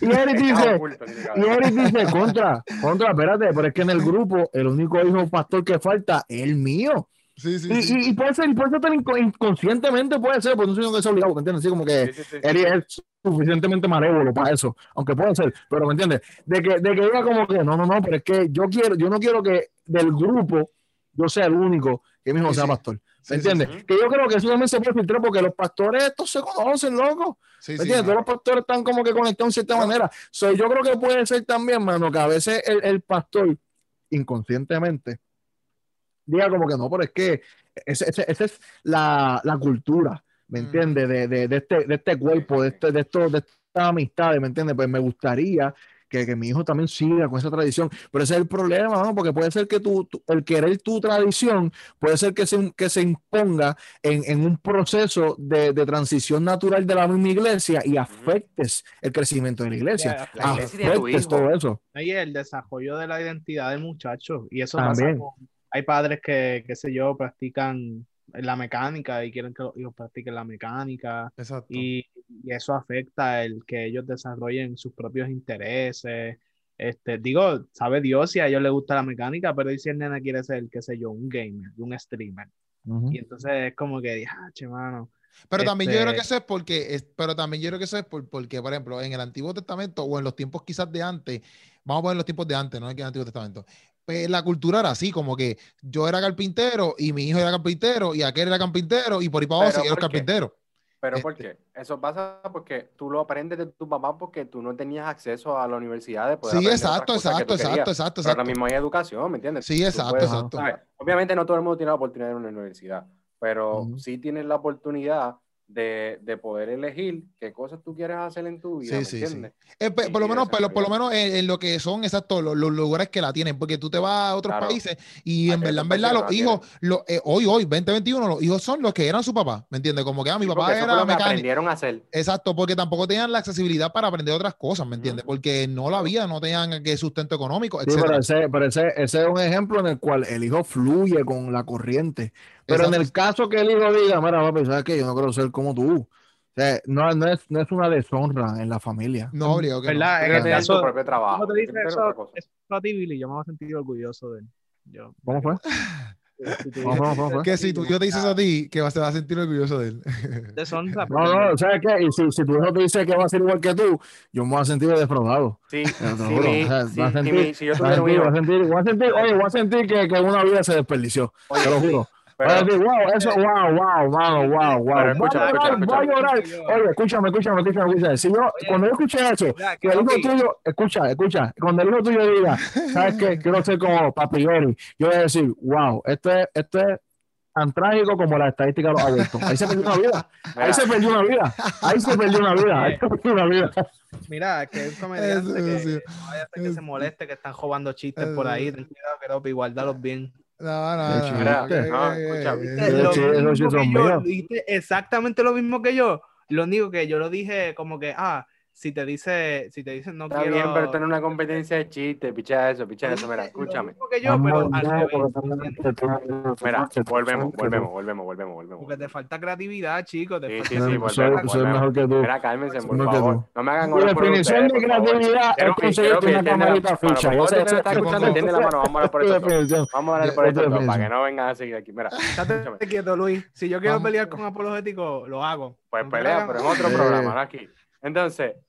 y Eri Algo dice- y. Eric dice, contra, contra, espérate, pero es que en el grupo el único hijo pastor que falta es el mío. Sí, sí, Y, sí. y- y puede ser, puede ser tan inco- inconscientemente, puede ser, pues no soy que es obligado, ¿me entiendes? Así como que Sí, es suficientemente malévolo para eso, aunque puede ser, pero ¿me entiendes? De que, de que diga como que no, no, no, pero es que yo quiero, yo no quiero que del grupo yo sea el único que mi hijo Sí, sea sí. pastor. ¿Me entiendes? sí. Que yo creo que eso también se puede filtrar porque los pastores estos se conocen, loco. Sí, ¿Me sí, entiendes? Todos los pastores están como que conectados en cierta manera. So, yo creo que puede ser también, mano, que a veces el, el pastor, inconscientemente, diga como que no, pero es que esa es la, la cultura, ¿me Mm. entiendes? De, de, de este, de este cuerpo, de, este, de, esto, de estas amistades, ¿me entiendes? Pues me gustaría que, que mi hijo también siga con esa tradición, pero ese es el problema, ¿no? Porque puede ser que tú, tú- el querer tu tradición, puede ser que se, que se imponga en, en un proceso de, de transición natural de la misma iglesia y afectes el crecimiento de la iglesia. La iglesia de tu Afectes hijo. todo eso. Y el desarrollo de la identidad del muchacho. Y eso También. pasa con- hay padres que, qué sé yo, practican la mecánica y quieren que los hijos practiquen la mecánica. Exacto. Y, y eso afecta el que ellos desarrollen sus propios intereses. Este, digo, sabe Dios si a ellos les gusta la mecánica, pero ¿y si el nene quiere ser, qué sé yo, un gamer, un streamer? Ujú. Y entonces es como que, ah, che, mano. Pero también yo creo que Este- eso es porque, es- pero también yo creo que eso es por- porque, por ejemplo, en el Antiguo Testamento o en los tiempos quizás de antes, vamos a poner los tiempos de antes, no en el Antiguo Testamento, pues la cultura era así, como que yo era carpintero y mi hijo era carpintero y aquel era carpintero y por ahí para abajo siguieron carpinteros. Pero ¿por Este- qué? Eso pasa porque tú lo aprendes de tu papá porque tú no tenías acceso a la universidad de poder Sí, exacto, exacto, querías. exacto, exacto, Pero ahora exacto. mismo hay educación, ¿me entiendes? Sí, exacto, puedes- exacto. ¿sabes? Obviamente no todo el mundo tiene la oportunidad de ir a una universidad, pero Ujú. sí tienes la oportunidad de, de poder elegir qué cosas tú quieres hacer en tu vida, Sí, ¿me sí, sí. entiendes? Eh, por lo menos, pero por lo menos en, en lo que son exacto los, los lugares que la tienen, porque tú te vas a otros Claro. países y en verdad, en verdad, los hijos, lo- eh, hoy, hoy, 2021, los hijos son los que eran su papá, ¿me entiendes? Como que ah, mi Sí, papá era lo que mecánico. aprendieron a hacer. Exacto, porque tampoco tenían la accesibilidad para aprender otras cosas, ¿me entiendes? Porque no la había, no tenían que sustento económico, Sí, pero, ese, pero ese, ese es un ejemplo en el cual el hijo fluye con la corriente. Pero en el caso que el hijo diga, mira, papi, ¿sabes qué? Yo no quiero ser como tú. O sea, no, no, es, no es una deshonra en la familia. No, obligado que no. ¿Verdad? En caso- tu propio trabajo. ¿Cómo te dice eso? Es para ti, Billy. Yo me voy a sentir orgulloso de él. Yo, ¿Cómo fue? si tú. Que si tú yo te dices a ti, que vas- te vas a sentir orgulloso de él. deshonra, No, no, ¿sabes qué? Y si, si tu hijo te dice que va a ser igual que tú, yo me voy a sentir defraudado. Sí, si- a si yo Voy a tuviera un sentir, hijo, voy a sentir, voy a sentir, oye, voy a sentir que, que una vida se desperdició. Oye, Te lo sí, juro. Pero- a decir, wow, eso, wow, wow, wow, wow, wow. Pero escúchame, voy a llorar, escúchame, voy a llorar. escúchame. Oye, escúchame, escúchame, escúchame, escúchame. Si yo, cuando yo escuché eso, que el hijo tuyo, escucha, escucha, cuando el hijo tuyo diga, ¿sabes qué? Quiero ser como Papi Eri, yo voy a decir, wow, esto es, esto es tan trágico como la estadística de los abortos. Ahí se perdió una vida, ahí se perdió una vida, ahí se perdió una vida, ahí se perdió una vida. Mira, que es un comediante Eso, que sí. no vaya a ser que se moleste, que están robando chistes por ahí. Ten cuidado, Keropi, guárdalos bien. No, no, no. Exactamente lo mismo que yo. Lo único que yo lo dije como que, ah, si te dice, si te dicen no está quiero. bien, pero esto no es una competencia de chistes, picha eso, picha Lo eso, mira, escúchame. mismo que yo, pero al revés. Mira, volvemos, volvemos, volvemos, volvemos, volvemos. Porque te falta creatividad, chicos. Te Sí, falta sí, sí, volvemos, soy volvemos. mejor que tú. Mira, cálmense, por favor. No me hagan orar por definición de creatividad es conseguirte una camarita bueno, ficha. por favor, está escuchando, entiende la mano, vamos a orar por definición. Vamos a Ya, por dos, para que no vengan a seguir aquí. Mira, escúchame. Estate quieto, Luis. Si yo quiero pelear con apologético, lo hago. Pues pelea, pero en otro programa, no aquí. Entonces,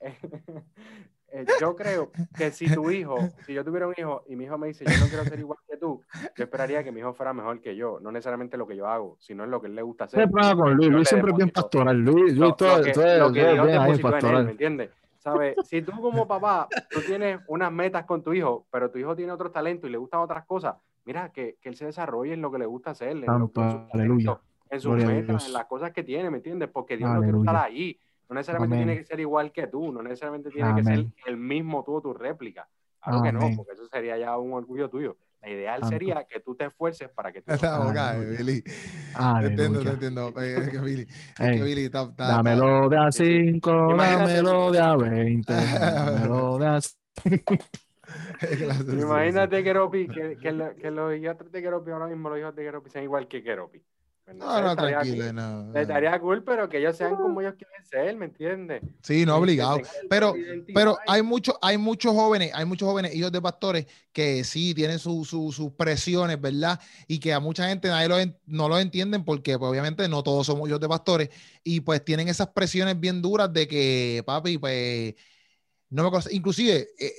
eh, yo creo que si tu hijo, si yo tuviera un hijo y mi hijo me dice, yo no quiero ser igual que tú, yo esperaría que mi hijo fuera mejor que yo, no necesariamente lo que yo hago, sino en lo que él le gusta hacer. problema con Luis. Luis siempre es bien pastoral. Luis, Lo, Luis todo, lo que, todo, lo que todo Dios bien depositó en él, ¿me pastoral. entiendes? ¿Sabes? Si tú como papá, tú tienes unas metas con tu hijo, pero tu hijo tiene otros talentos y le gustan otras cosas, mira, que, que él se desarrolle en lo que le gusta hacer, en, lo, en sus aleluya. talentos, en sus metas, en las cosas que tiene, ¿me entiendes? Porque Dios no quiere Aleluya. estar ahí. No necesariamente Amén. tiene que ser igual que tú, no necesariamente tiene que ser el mismo tú o tu réplica. Claro que no, porque eso sería ya un orgullo tuyo. La ideal sería que tú te esfuerces para que tú... Esa boca, Aleluya. Billy. Te entiendo, te entiendo. Eh, Es que Billy, es que Billy está, está- Dámelo de a 5, Imagínate- dámelo de a 20, dámelo de a es que la- sí, sí, sí. Imagínate, Keropi, que, que, lo- que los hijos de Keropi ahora mismo, los hijos de Keropi sean igual que Keropi. No, no, tranquilo. cool. No, no. Estaría cool, pero que ellos sean como ellos quieren ser, ¿me entiendes? Sí, no obligado. Pero, pero hay muchos, hay muchos jóvenes, hay muchos jóvenes hijos de pastores que sí tienen su- su- sus presiones, ¿verdad? Y que a mucha gente nadie lo en- no lo entienden porque pues, obviamente no todos somos hijos de pastores y pues tienen esas presiones bien duras de que, papi, pues no me conoce. Inclusive, eh,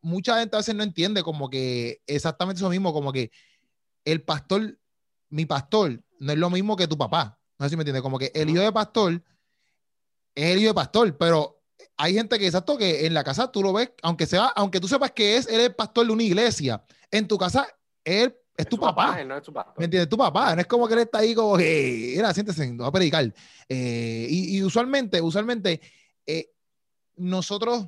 mucha gente a veces no entiende como que exactamente eso mismo, como que el pastor, mi pastor, no es lo mismo que tu papá. No sé si me entiendes, como que el hijo de pastor es el hijo de pastor, pero hay gente que exacto que en la casa tú lo ves, aunque sea, aunque tú sepas que es él es el pastor de una iglesia, en tu casa él es, tu su papá. él no es pastor. ¿Me entiendes? Tu papá, no es como que él está ahí como que, era, siéntese, va a predicar. Eh, y, y usualmente, usualmente, eh, nosotros,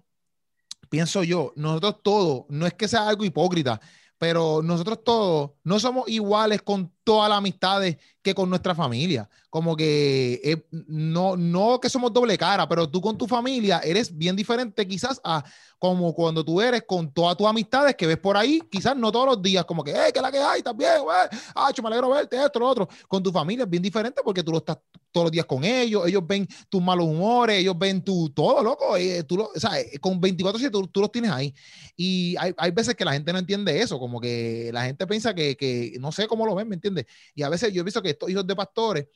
pienso yo, nosotros todos, no es que sea algo hipócrita, pero nosotros todos no somos iguales con todas las amistades que con nuestra familia. Como que eh, no, no que somos doble cara, pero tú con tu familia eres bien diferente quizás a como cuando tú eres con todas tus amistades que ves por ahí, quizás no todos los días, como que, hey, que la que hay, también, güey, ah, me alegro verte, esto, lo otro. Con tu familia es bien diferente porque tú lo estás todos los días con ellos, ellos ven tus malos humores, ellos ven tu todo, loco, eh, tú lo, o sea, eh, con 24 7 tú, tú los tienes ahí. Y hay, hay veces que la gente no entiende eso, como que la gente piensa que, que no sé cómo lo ven, ¿me entiendes? Y a veces yo he visto que estos hijos de pastores,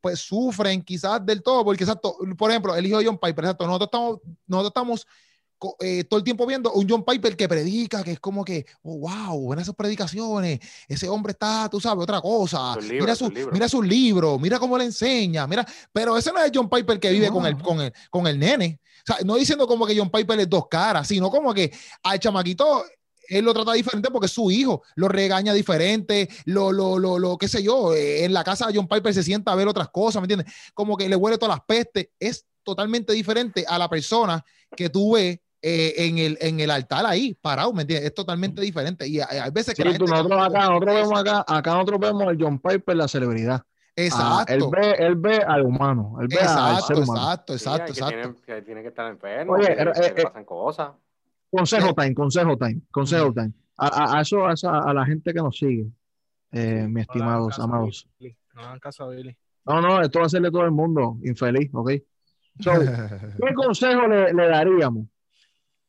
pues sufren quizás del todo, porque exacto, por ejemplo, el hijo de John Piper, exacto, nosotros estamos, nosotros estamos eh, todo el tiempo viendo un John Piper que predica, que es como que, oh, wow, buenas sus predicaciones, ese hombre está, tú sabes, otra cosa, Sus libros, mira, sus su, libros. mira sus libros, mira cómo le enseña, mira, pero ese no es John Piper que vive con, el, con, el, con el nene, o sea, no diciendo como que John Piper es dos caras, sino como que al chamaquito él lo trata diferente porque es su hijo, lo regaña diferente, lo, lo, lo, lo qué sé yo, eh, en la casa de John Piper se sienta a ver otras cosas, ¿me entiendes? Como que le huele todas las pestes, es totalmente diferente a la persona que tú ves eh, en, el, en el altar ahí, parado, ¿me entiendes? Es totalmente diferente y hay, hay veces que Sí, la tú, gente... nosotros acá, nosotros vemos acá, acá nosotros vemos al John Piper, la celebridad. Ah, Exacto, él, ve, él ve al humano, él ve al exacto, ser humano. exacto, Sí, exacto, que exacto. que tienen que estar enfermos, Oye, que, que eh, le eh, pasan cosas. Consejo time, consejo time, consejo time. A, a- a eso, a, a la gente que nos sigue, eh, mis No estimados, amados. Billy. No hagan caso a Billy. No, no, esto va a de todo el mundo, infeliz, ¿ok? So, ¿Qué consejo le, le daríamos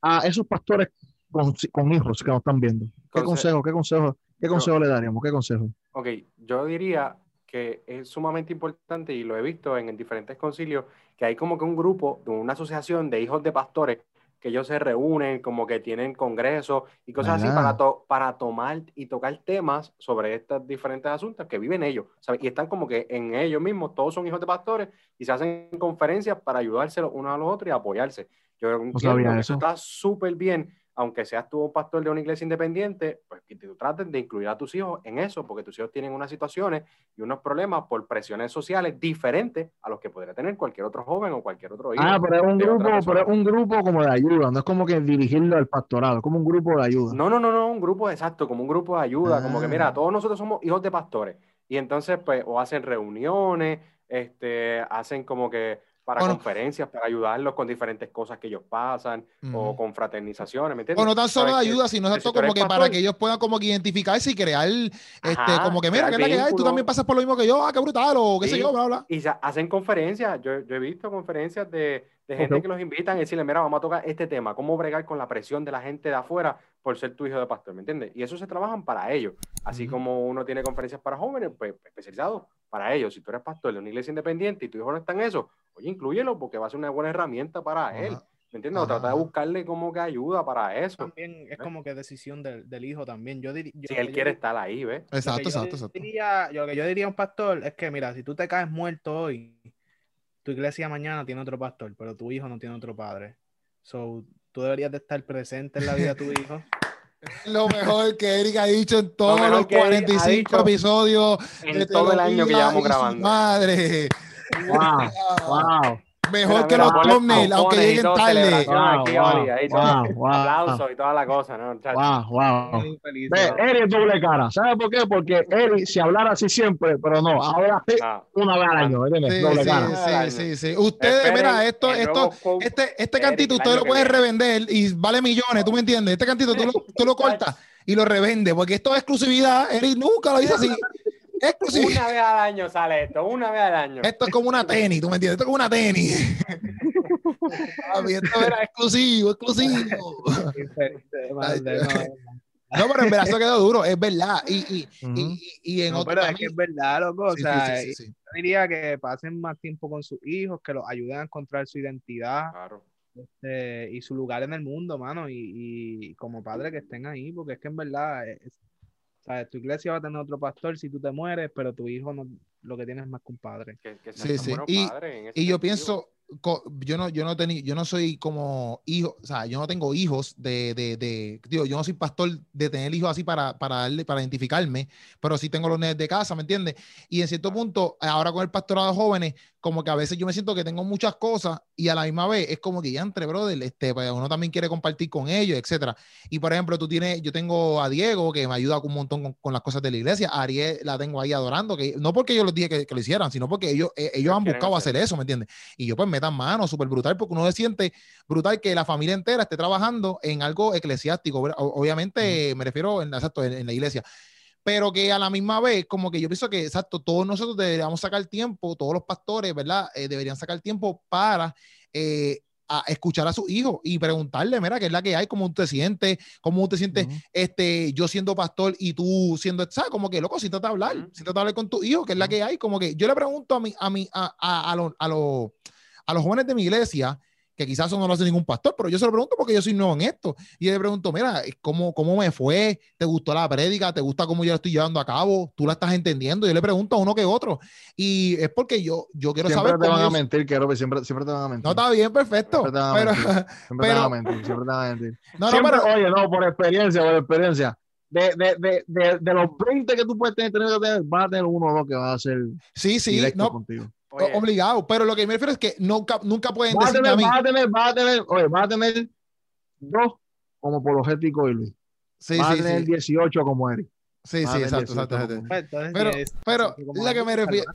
a esos pastores con, con hijos que nos están viendo? ¿Qué Conse- consejo, qué consejo, qué consejo le daríamos? ¿Qué consejo? Ok, yo diría que es sumamente importante y lo he visto en, en diferentes concilios, que hay como que un grupo, una asociación de hijos de pastores que ellos se reúnen, como que tienen congresos y cosas así para, to- para tomar y tocar temas sobre estos diferentes asuntos que viven ellos, ¿sabes? Y están como que en ellos mismos, todos son hijos de pastores y se hacen conferencias para ayudarse los unos a los otros y apoyarse. Yo sabía que eso está súper bien, aunque seas tú un pastor de una iglesia independiente, pues que tú trates de incluir a tus hijos en eso, porque tus hijos tienen unas situaciones y unos problemas por presiones sociales diferentes a los que podría tener cualquier otro joven o cualquier otro hijo. Ah, pero es un grupo, pero es un grupo como de ayuda, no es como que dirigirlo al pastorado, es como un grupo de ayuda. No, no, no, no, un grupo exacto, como un grupo de ayuda, como que Ah. mira, todos nosotros somos hijos de pastores y entonces pues o hacen reuniones, este, hacen como que para conferencias, para ayudarlos con diferentes cosas que ellos pasan o con fraternizaciones, ¿me entiendes? O no tan solo de ¿Sabes que- ayuda, sino exacto si como que para que ellos puedan como que identificarse y crear, este, Ajá, como que mira, que es la que hay, tú también pasas por lo mismo que yo, ah, qué brutal, o qué sé yo, bla, bla. Y se hacen conferencias, yo, yo he visto conferencias de, de gente que los invitan y decirle, mira, vamos a tocar este tema, cómo bregar con la presión de la gente de afuera por ser tu hijo de pastor, ¿me entiendes? Y eso se trabajan para ellos, así Ujú. como uno tiene conferencias para jóvenes, pues especializados para ellos. Si tú eres pastor de una iglesia independiente y tu hijo no está en eso, oye, inclúyelo porque va a ser una buena herramienta para él. ¿me entiendes? O trata de buscarle como que ayuda para eso. También es como que decisión del, del hijo también. Yo diría, Si él quiere estar ahí, ¿ves? Exacto, exacto, exacto. Diría, yo- lo que yo diría a un pastor es que, mira, si tú te caes muerto hoy, tu iglesia mañana tiene otro pastor, pero tu hijo no tiene otro padre. So, tú deberías de estar presente en la vida de tu hijo. Lo mejor que Eric ha dicho en todos los que Eric ha 45 dicho episodios En de todo el año que llevamos grabando. Madre. Wow, wow. Mejor Mira, que mira, los thumbnails, aunque lleguen tarde. Aplausos y toda la cosa, ¿no? Wow, wow. Eri es doble cara. ¿Sabes por qué? Porque Eri, si hablara así siempre, pero no, ahora sí, Ah, una vez al año, doble sí, cara. sí, sí, sí. Ustedes, mira, esto, esto, este, este cantito usted lo puede revender y vale millones, ¿tú me entiendes? Este cantito tú lo, tú lo cortas y lo revende, porque esto es exclusividad. Eric nunca lo dice así. Exclusividad. Una vez al año sale esto, una vez al año. Esto es como una tenis, ¿tú me entiendes? Esto es como una tenis. Papi, esto era exclusivo, exclusivo. No, pero en verdad eso quedó duro, es verdad. Y, y, y, y en No, otro pero es que es verdad, loco. O Sí, sea, sí, sí, sí. yo diría que pasen más tiempo con sus hijos, que los ayuden a encontrar su identidad Claro. este, y su lugar en el mundo, mano. Y, y como padre que estén ahí, porque es que en verdad, es- ¿sabes? tu iglesia va a tener otro pastor si tú te mueres, pero tu hijo no, lo que tiene es más que un padre. Que, que Sí, sí. Y- Y yo pienso, yo no, yo no tení, yo no soy como hijo, o sea, yo no tengo hijos de, de, de digo, yo no soy pastor de tener hijos así para, para darle, para identificarme, pero sí tengo los nenes de casa, ¿me entiendes? Y en cierto punto, ahora con el pastorado de jóvenes, como que a veces yo me siento que tengo muchas cosas y a la misma vez es como que ya entre, brother, este, pues uno también quiere compartir con ellos, etcétera. Y por ejemplo, tú tienes, yo tengo a Diego que me ayuda un montón con, con las cosas de la iglesia, a Ariel la tengo ahí adorando, que no porque yo les dije que, que lo hicieran, sino porque ellos, eh, ellos han buscado hacer hacer eso, ¿me entiendes? Y yo pues metan mano, súper brutal, porque uno se siente brutal que la familia entera esté trabajando en algo eclesiástico. Obviamente me refiero en, exacto, en, en la iglesia. Pero que a la misma vez, como que yo pienso que, exacto, todos nosotros deberíamos sacar tiempo, todos los pastores, ¿verdad? Eh, deberían sacar tiempo para eh, a escuchar a sus hijos y preguntarle, mira, qué es la que hay, cómo te sientes, cómo te sientes, este, yo siendo pastor y tú siendo, ¿sabes? Como que, loco, siéntate a hablar, Ujú. siéntate a hablar con tu hijo, que es la que hay, como que yo le pregunto a mi, a mi, a, a, a, los- a los, a los jóvenes de mi iglesia, que quizás eso no lo hace ningún pastor, pero yo se lo pregunto porque yo soy nuevo en esto. Y yo le pregunto, mira, ¿cómo, cómo me fue? ¿Te gustó la prédica? ¿Te gusta cómo yo la estoy llevando a cabo? ¿Tú la estás entendiendo? Yo le pregunto a uno que otro. Y es porque yo, yo quiero Siempre saber te cómo van a mentir, quiero siempre, siempre te van a mentir. No, está bien, perfecto. Siempre te van a mentir. Siempre te pero- van a mentir, siempre te van a mentir. no, no, Siempre, pero, oye, no, por experiencia, por experiencia. De, de, de, de, los 20 que tú puedes tener, tener, vas a tener uno o dos que van a ser sí, sí, no, contigo. Oye, obligado. Pero lo que me refiero es que nunca, nunca pueden Vas a, decirme a tener, mí. vas a tener, vas a tener, oye, vas a tener dos como apologético y Luis. Sí, vas sí, a tener sí. 18 como Eric. Sí, sí, exacto, 18 exacto, exacto. Pero- pero lo que me refiero-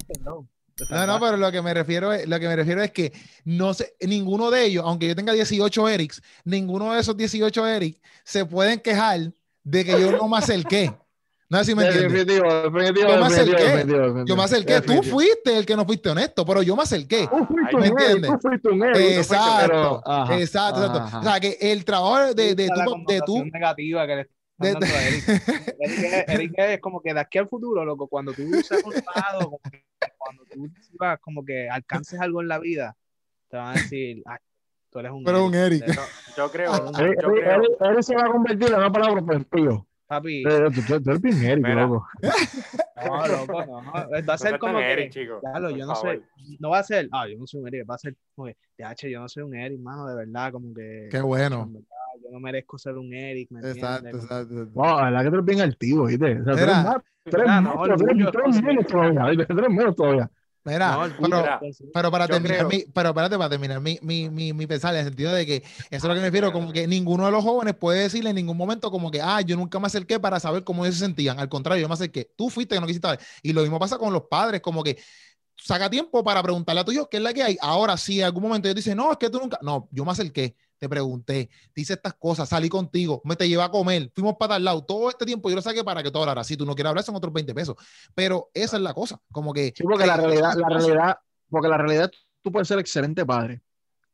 No, no, pero lo que me refiero es, lo que me refiero es que no sé, ninguno de ellos, aunque yo tenga 18 Erics, ninguno de esos 18 Eric se pueden quejar de que yo no me acerqué. No sé si me entiendes. Definitivo, definitivo, Yo me acerqué. definitivo, definitivo. Yo me acerqué, tú fuiste el que no fuiste honesto, pero yo me acerqué. Ah, Tú fuiste un ¿Me Eric, entiendes? tú fuiste un fuiste, Exacto, pero- ajá, exacto, exacto. O sea, que el trabajo de, de, tú, de tú, negativa que le de- dando a Eric. Eric, es, Eric es como que de aquí al futuro, loco, cuando tú seas un lado, como que cuando tú vas, como que alcances algo en la vida, te van a decir, "Ay, tú eres un pero un Eric. yo, yo creo, Eric, yo creo, Eric- se va a convertir en una palabra por tío. Papi, Eh, Tú tú- tú eres bien Eric, loco. no, loco, no. Va a no ser como tan que, Eric, chico. Claro, yo no favor. soy, no va a ser, ah, yo no soy un Eric, va a ser, que, "Yache, yo no soy un Eric, mano, de verdad, como que, Qué bueno. verdad, yo no merezco ser un Eric, ¿me Exacto, entiendes? exacto. exacto. Wow, la verdad que tú eres bien altivo, ¿viste? O sea, tú eres más- tú eres no, menos todavía. Tú eres menos todavía. Mira, No, pero, Mira, entonces, Pero para Yo terminar, creo- mi, pero espérate, para terminar mi, mi, mi, mi pensar, en el sentido de que eso es lo que me refiero, como que ninguno de los jóvenes puede decirle en ningún momento como que, ah, yo nunca me acerqué para saber cómo ellos se sentían. Al contrario, yo me acerqué. Tú fuiste que no quisiste saber. Y lo mismo pasa con los padres, como que saca tiempo para preguntarle a tu hijo qué es la que hay. Ahora, si en algún momento ellos dicen, no, es que tú nunca, no, yo me acerqué, te pregunté, te hice estas cosas, salí contigo, me te llevé a comer, fuimos para tal lado, todo este tiempo yo lo saqué para que tú hablaras. Si tú no quieres hablar, son otros 20 pesos. Pero esa es la cosa, como que... Sí, porque la realidad, la realidad, porque la realidad, tú puedes ser excelente padre.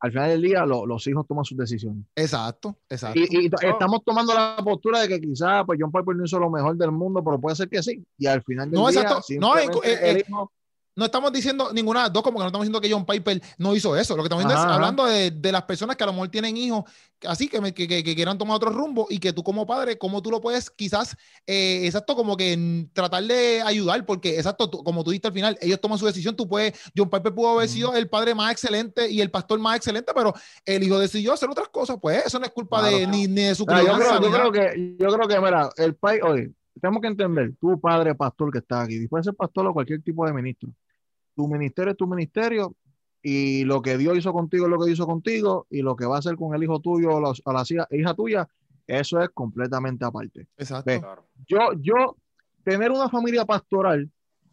Al final del día, lo- los hijos toman sus decisiones. Exacto, exacto. Y, estamos tomando la postura de que quizás pues John Piper no hizo lo mejor del mundo, pero puede ser que sí. Y al final del No, día, exacto. No, simplemente eh, eh, el hijo- no estamos diciendo ninguna de las dos, como que no estamos diciendo que John Piper no hizo eso. Lo que estamos diciendo es hablando de, de las personas que a lo mejor tienen hijos así, que, me- que, que- que quieran tomar otro rumbo y que tú como padre, cómo tú lo puedes quizás, eh, exacto, como que tratar de ayudar, porque exacto, tú- como tú dijiste al final, ellos toman su decisión, tú puedes, John Piper pudo haber sido el padre más excelente y el pastor más excelente, pero el hijo decidió hacer otras cosas, pues eso no es culpa de, ni, ni de su yo, crianza, creo, yo creo que, yo creo que, mira, el país, oye, tenemos que entender, tú padre pastor que estás aquí, puedes ser pastor o cualquier tipo de ministro. Tu ministerio es tu ministerio y lo que Dios hizo contigo es lo que hizo contigo y lo que va a hacer con el hijo tuyo o la, la hija- hija tuya, eso es completamente aparte. Exacto. Ve. Yo, yo, tener una familia pastoral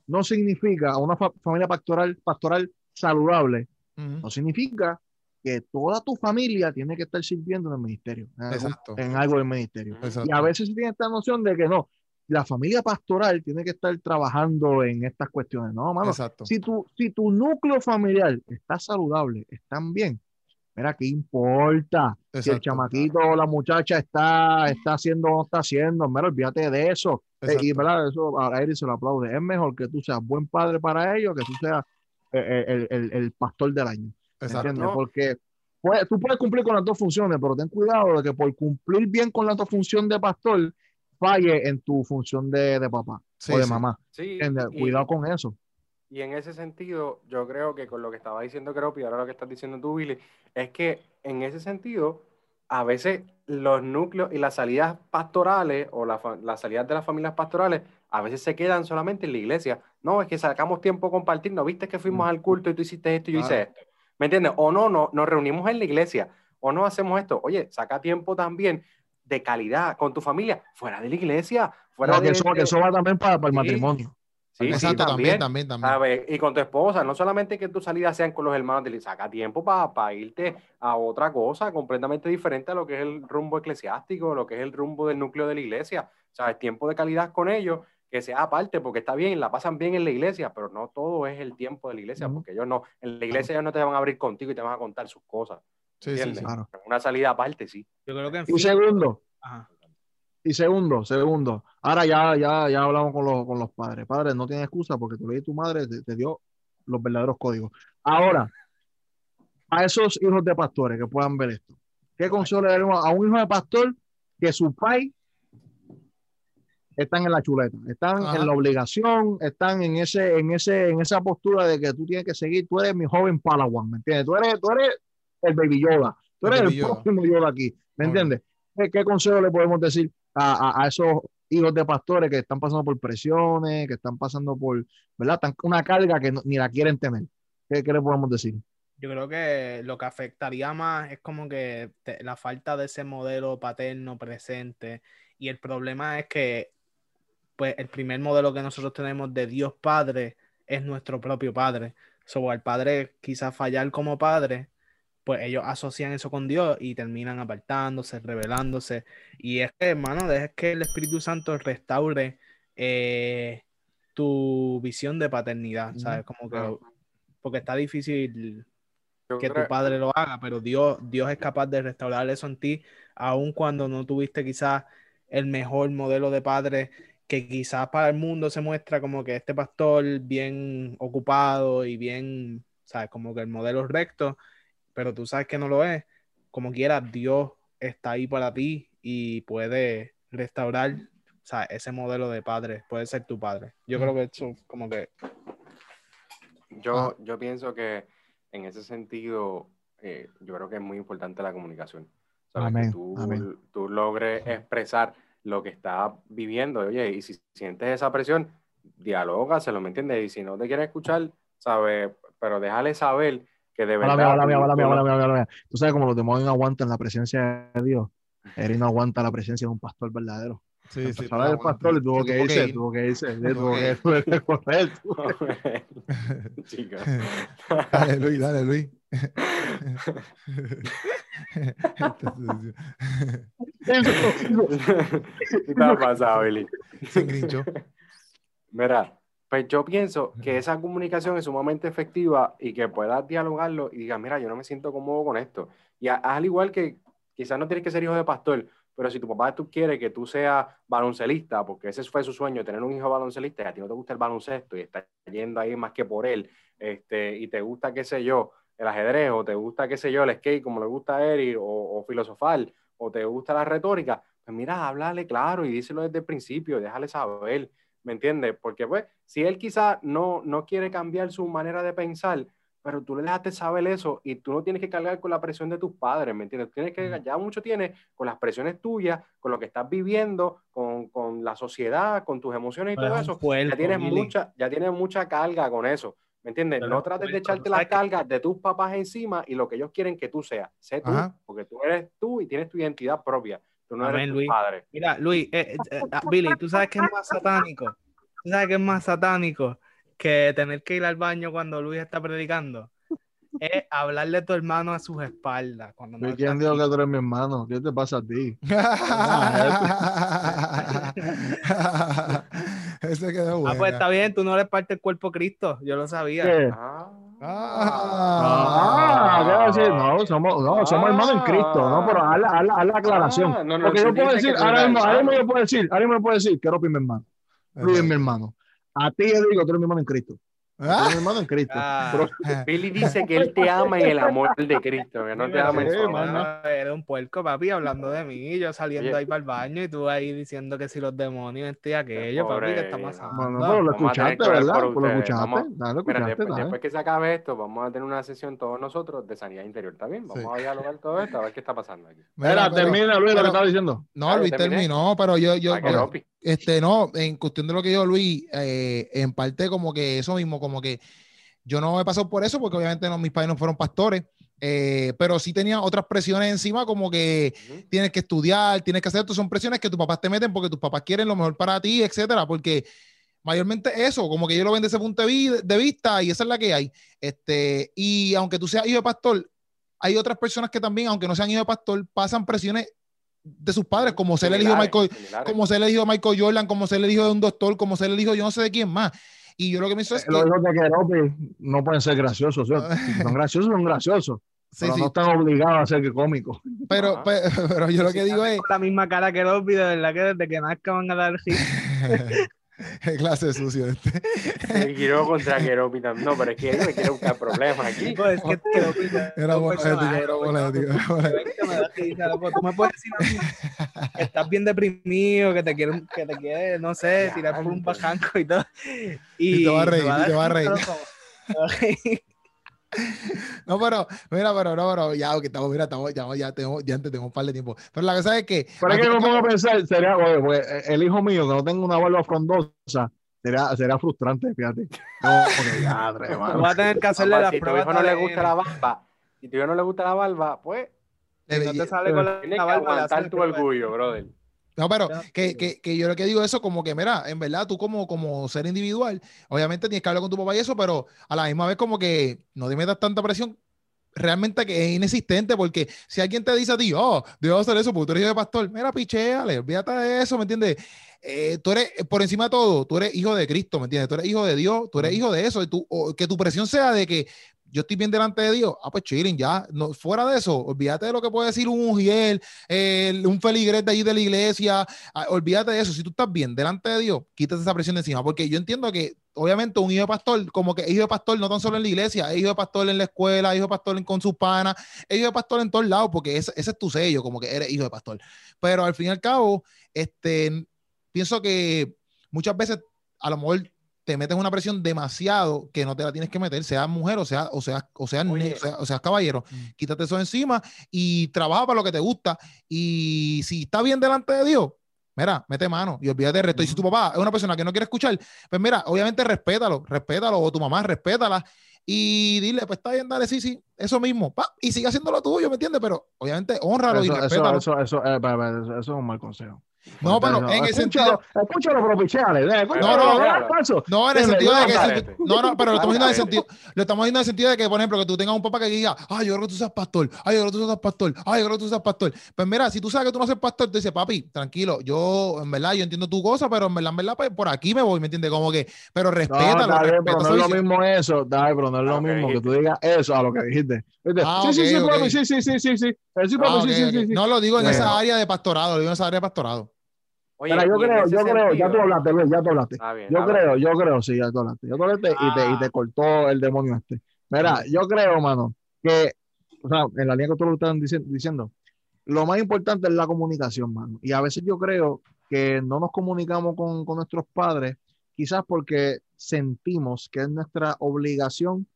no significa, una fa- familia pastoral, pastoral saludable, Ujú. no significa que toda tu familia tiene que estar sirviendo en el ministerio, en, Exacto. en algo del ministerio. Exacto. Y a veces se tiene esta noción de que no, la familia pastoral tiene que estar trabajando en estas cuestiones. No, mano, Exacto. si tu, si tu núcleo familiar está saludable, están bien, mira, ¿qué importa? Si el chamaquito o la muchacha está, está haciendo o no está haciendo, mira, olvídate de eso. Eh, y verdad, eso a Eric se lo aplaude. Es mejor que tú seas buen padre para ellos que tú seas eh, el, el- el pastor del año. ¿me Exacto. Porque puede- tú puedes cumplir con las dos funciones, pero ten cuidado de que por cumplir bien con la otra función de pastor, falle en tu función de, de papá Sí, o de sí. mamá. Sí, ¿entiendes? y- Cuidado con eso. Y en ese sentido, yo creo que con lo que estaba diciendo Cropi, ahora lo que estás diciendo tú, Billy, es que en ese sentido, a veces los núcleos y las salidas pastorales o la las salidas de las familias pastorales, a veces se quedan solamente en la iglesia. No, es que sacamos tiempo a compartir, no viste que fuimos al culto y tú hiciste esto y yo hice esto. ¿Me entiendes? O no, no, nos reunimos en la iglesia, o no hacemos esto. Oye, saca tiempo también de calidad con tu familia, fuera de la iglesia, fuera No, que, de, eso, que eso va también para, para el Sí. matrimonio. Sí, sí, Exacto, también, también, también. ¿sabes? Y con tu esposa, no solamente que tus salidas sean con los hermanos, de la- saca tiempo para irte a otra cosa completamente diferente a lo que es el rumbo eclesiástico, lo que es el rumbo del núcleo de la iglesia. ¿Sabes? Tiempo de calidad con ellos, que sea aparte, porque está bien, la pasan bien en la iglesia, pero no todo es el tiempo de la iglesia, Ujú. porque ellos no, en la iglesia ellos no te van a abrir contigo y te van a contar sus cosas. Sí, sí. Claro. Una salida aparte, sí. Yo creo que en Y fin- segundo, Ajá. y segundo, segundo. Ahora ya, ya, ya hablamos con los, con los padres. Padres, no tienen excusa porque tu ley y tu madre te, te dio los verdaderos códigos. Ahora, a esos hijos de pastores que puedan ver esto, ¿qué consejo le daremos a un hijo de pastor que su pai están en la chuleta, están Ajá. en la obligación, están en ese, en ese, en esa postura de que tú tienes que seguir, tú eres mi joven Palawan, ¿me entiendes? Tú eres, tú eres el baby Yoda, tú El eres el, Yoda. próximo Yoda aquí, ¿me entiendes? ¿Qué, qué consejo le podemos decir a, a- a esos hijos de pastores que están pasando por presiones, que están pasando por, ¿verdad? Con una carga que no- ni la quieren tener. ¿Qué, qué le podemos decir? Yo creo que lo que afectaría más es como que te- la falta de ese modelo paterno presente. Y el problema es que, pues, el primer modelo que nosotros tenemos de Dios Padre es nuestro propio Padre. So, al padre quizás fallar como padre, pues ellos asocian eso con Dios y terminan apartándose, rebelándose. Y es que, hermano, dejes que el Espíritu Santo restaure eh, tu visión de paternidad, ¿sabes? Como que, porque está difícil que tu padre lo haga, pero Dios, Dios es capaz de restaurar eso en ti, aun cuando no tuviste quizás el mejor modelo de padre, que quizás para el mundo se muestra como que este pastor bien ocupado y bien, ¿sabes? Como que el modelo recto, pero tú sabes que no lo es. Como quiera, Dios está ahí para ti y puede restaurar, ¿sabes? Ese modelo de padre, puede ser tu padre. Yo creo que eso como que Yo, Ah. yo pienso que en ese sentido, eh, yo creo que es muy importante la comunicación. ¿Sabes? Amén, Que tú, amén. tú logres expresar lo que estás viviendo. Oye, y si sientes esa presión, dialoga, se lo me entiendes. Y si no te quiere escuchar, ¿sabes? Pero déjale saber que de verdad. Hola, mía, hola, tú- mía, hola, tú mía, no- hola, mía, hola, mía. Tú sabes como los demonios no aguantan la presencia de Dios. Eric no aguanta la presencia de un pastor verdadero. Sí, sí. Empezó a hablar del pastor y tuvo que irse, tuvo que irse, Tuvo tuvo que correr. Chicos. Dale, Luis, dale, Luis. ¿Qué te ha pasado, Billy? Sin grincho. Mira, pues yo pienso que esa comunicación es sumamente efectiva y que puedas dialogarlo y digas, mira, yo no me siento cómodo con esto. Y a- al igual que quizás no tienes que ser hijo de pastor, pero si tu papá tú quiere que tú seas baloncelista, porque ese fue su sueño, tener un hijo baloncelista y a ti no te gusta el baloncesto y estás yendo ahí más que por él, este, y te gusta, qué sé yo, el ajedrez, o te gusta, qué sé yo, el skate, como le gusta a Eric, o, o filosofar, o te gusta la retórica, pues mira, háblale claro y díselo desde el principio, déjale saber, ¿me entiendes? Porque pues, si él quizá no, no quiere cambiar su manera de pensar, pero tú le dejaste saber eso y tú no tienes que cargar con la presión de tus padres, ¿me entiendes? Tú tienes que, ya mucho tienes con las presiones tuyas, con lo que estás viviendo, con, con la sociedad, con tus emociones y Pero todo es eso. puerco, ya tienes Billy. mucha, ya tienes mucha carga con eso. ¿Me entiendes? Pero no trates de esto, echarte ¿sabes las cargas de tus papás encima y lo que ellos quieren que tú seas. Sé tú, Ajá. porque tú eres tú y tienes tu identidad propia. Tú no Amén, eres Luis. padre. Mira, Luis, eh, eh, eh, ah, Billy, ¿tú sabes qué es más satánico? ¿Tú sabes qué es más satánico que tener que ir al baño cuando Luis está predicando? Es hablarle a tu hermano a sus espaldas. Cuando no ¿Y está ¿Quién dijo que tú eres mi hermano? ¿Qué te pasa a ti? Ese quedó Ah, bueno. pues está bien, tú no eres parte del cuerpo de Cristo, yo lo sabía. ¿Qué? Ah. Ah, ¿qué va a decir? No, somos, no, somos hermanos en Cristo, ¿no? Pero haz la, haz la- haz la aclaración. Ah, no, no, Porque yo puedo decir, ahora mismo, ahora mismo yo puedo decir, ahora mismo yo puedo decir, es mi hermano, Luis es mi hermano. A ti yo digo, tú eres mi hermano en Cristo. Mi hermano en Cristo. Ah. Pero- Billy dice que él te ama en el amor de Cristo, que no te ama en su amor. No, eres un puerco, papi, hablando de mí, yo saliendo Oye. ahí para el baño y tú ahí diciendo que si los demonios, este y aquello, papi, ¿qué está pasando? Bueno, pero lo escuchaste, ¿verdad? por Pues lo escuchaste, Vamos- dale, lo Mira, escuchaste, después, dale. después que se acabe esto, vamos a tener una sesión todos nosotros de sanidad interior, ¿está bien? Vamos Sí. a dialogar todo esto, a ver qué está pasando aquí. Mira, pero- termina Luis lo pero- que estaba diciendo. No, Ah, Luis terminé. terminó, pero yo, yo, Ah, yo- este, no, en cuestión de lo que dijo Luis, eh, en parte como que eso mismo, como que yo no he pasado por eso porque obviamente no, mis padres no fueron pastores, eh, pero sí tenía otras presiones encima como que tienes que estudiar, tienes que hacer, esto son presiones que tus papás te meten porque tus papás quieren lo mejor para ti, etcétera, porque mayormente eso, como que yo lo ven desde ese punto de, vi- de vista y esa es la que hay. Este, y aunque tú seas hijo de pastor, hay otras personas que también, aunque no sean hijos de pastor, pasan presiones de sus padres, como ser el hijo de Michael, similares. como ser el hijo de Michael Jordan, como ser el hijo de un doctor, como ser el hijo yo no sé de quién más. Y yo lo que me hizo es que, Los hijos de Keropi no pueden ser graciosos. ¿sí? Si son graciosos, son graciosos. sí, pero sí, no están obligados a ser cómicos. pero, Ajá. pe- pero, yo lo que digo es, la misma cara que los de verdad que desde que nazca van a dar hit. Clase de sucio este. Quiero contra Keropi también. No, pero es que él me quiere buscar problemas aquí. Es que Era era. Tú me puedes decir a mí estás bien deprimido, que te quieres, que te quieres, no sé, tirar por un bajanco y todo. Y, Y te va a reír, y te va a reír. No, pero, mira, pero, no, pero, ya, que estamos, mira, estamos, ya, ya, tenemos, ya antes tenemos un par de tiempo. Pero la cosa es que. Pero es que me pongo a pensar, sería, oye, pues, el hijo mío que no tenga una barba frondosa, sería, sería frustrante, fíjate. No, porque ya, a tener que hacerle Papá, las si tu pruebas hijo no le gusta la barba, si tu hijo no le gusta la barba, pues Si no te sale con la, la barba, le tu prueba. orgullo, brother. No, pero que, que, que yo lo que digo eso como que, mira, en verdad tú como, como ser individual, obviamente tienes que hablar con tu papá y eso, pero a la misma vez como que no te metas tanta presión realmente que es inexistente porque si alguien te dice a ti, oh, debo hacer eso porque tú eres hijo de pastor, mira, pichéale, olvídate de eso, ¿me entiendes? Eh, tú eres, eh, por encima de todo, tú eres hijo de Cristo, ¿me entiendes? Tú eres hijo de Dios, tú eres hijo de eso, y tú, o que tu presión sea de que yo estoy bien delante de Dios, ah, pues chilling, ya, no, fuera de eso, olvídate de lo que puede decir un ujiel, el- un feligres de ahí de la iglesia, ah, olvídate de eso, si tú estás bien delante de Dios, quítate esa presión de encima, porque yo entiendo que obviamente un hijo de pastor, como que hijo de pastor no tan solo en la iglesia, es hijo de pastor en la escuela, es hijo de pastor con sus panas, hijo de pastor en todos lados, porque ese, ese es tu sello, como que eres hijo de pastor. Pero al fin y al cabo, este, pienso que muchas veces a lo mejor te metes una presión demasiado que no te la tienes que meter, sea mujer o sea, o sea, o sea, Oye. ne- o sea, o seas caballero, Mm. quítate eso encima y trabaja para lo que te gusta. Y si está bien delante de Dios, mira, mete mano y olvídate del resto. Y si tu papá es una persona que no quiere escuchar, pues mira, obviamente respétalo, respétalo, o tu mamá, respétala. Y dile, pues está bien, dale, sí, sí, eso mismo. pa, y sigue haciendo lo tuyo, ¿me entiendes? Pero obviamente honralo y Eso, respétalo. eso, eso, eh, eso es un mal consejo. No, pero Eso, en el escúchalo, sentido. Escúchalo, pero No, no, no. No, en el sentido de no, que. no, no, pero lo estamos diciendo en el sentido. Lo estamos diciendo en el sentido de que, por ejemplo, que tú tengas un papá que diga, ay, yo creo que tú seas pastor, ay, yo creo que tú seas pastor, ay, yo creo que tú seas pastor. Pues mira, si tú sabes que tú no seas pastor, tú dices, papi, tranquilo, yo, en verdad, yo entiendo tu cosa, pero en verdad, en verdad, pues, por aquí me voy, ¿me entiendes? Como que, pero No, respétalo, pero respeta no es lo mismo eso, dale, pero no es lo mismo que tú digas eso a lo que dijiste. Ah, sí, sí, sí, papi, sí, sí, sí, sí, sí. Sí, papi, Ah, sí, sí. No lo digo en esa área de pastorado, lo digo en esa área de pastorado. Oye, yo creo, yo creo, ya tú hablaste, Luis, ya tú hablaste. Bien, Yo creo, yo creo, sí, ya tú hablaste. Tú hablaste y, te, y te cortó el demonio este. Mira, yo creo, mano, que, o sea, en la línea que tú lo estás dici- diciendo, lo más importante es la comunicación, mano. Y a veces yo creo que no nos comunicamos con, con nuestros padres, quizás porque sentimos que es nuestra obligación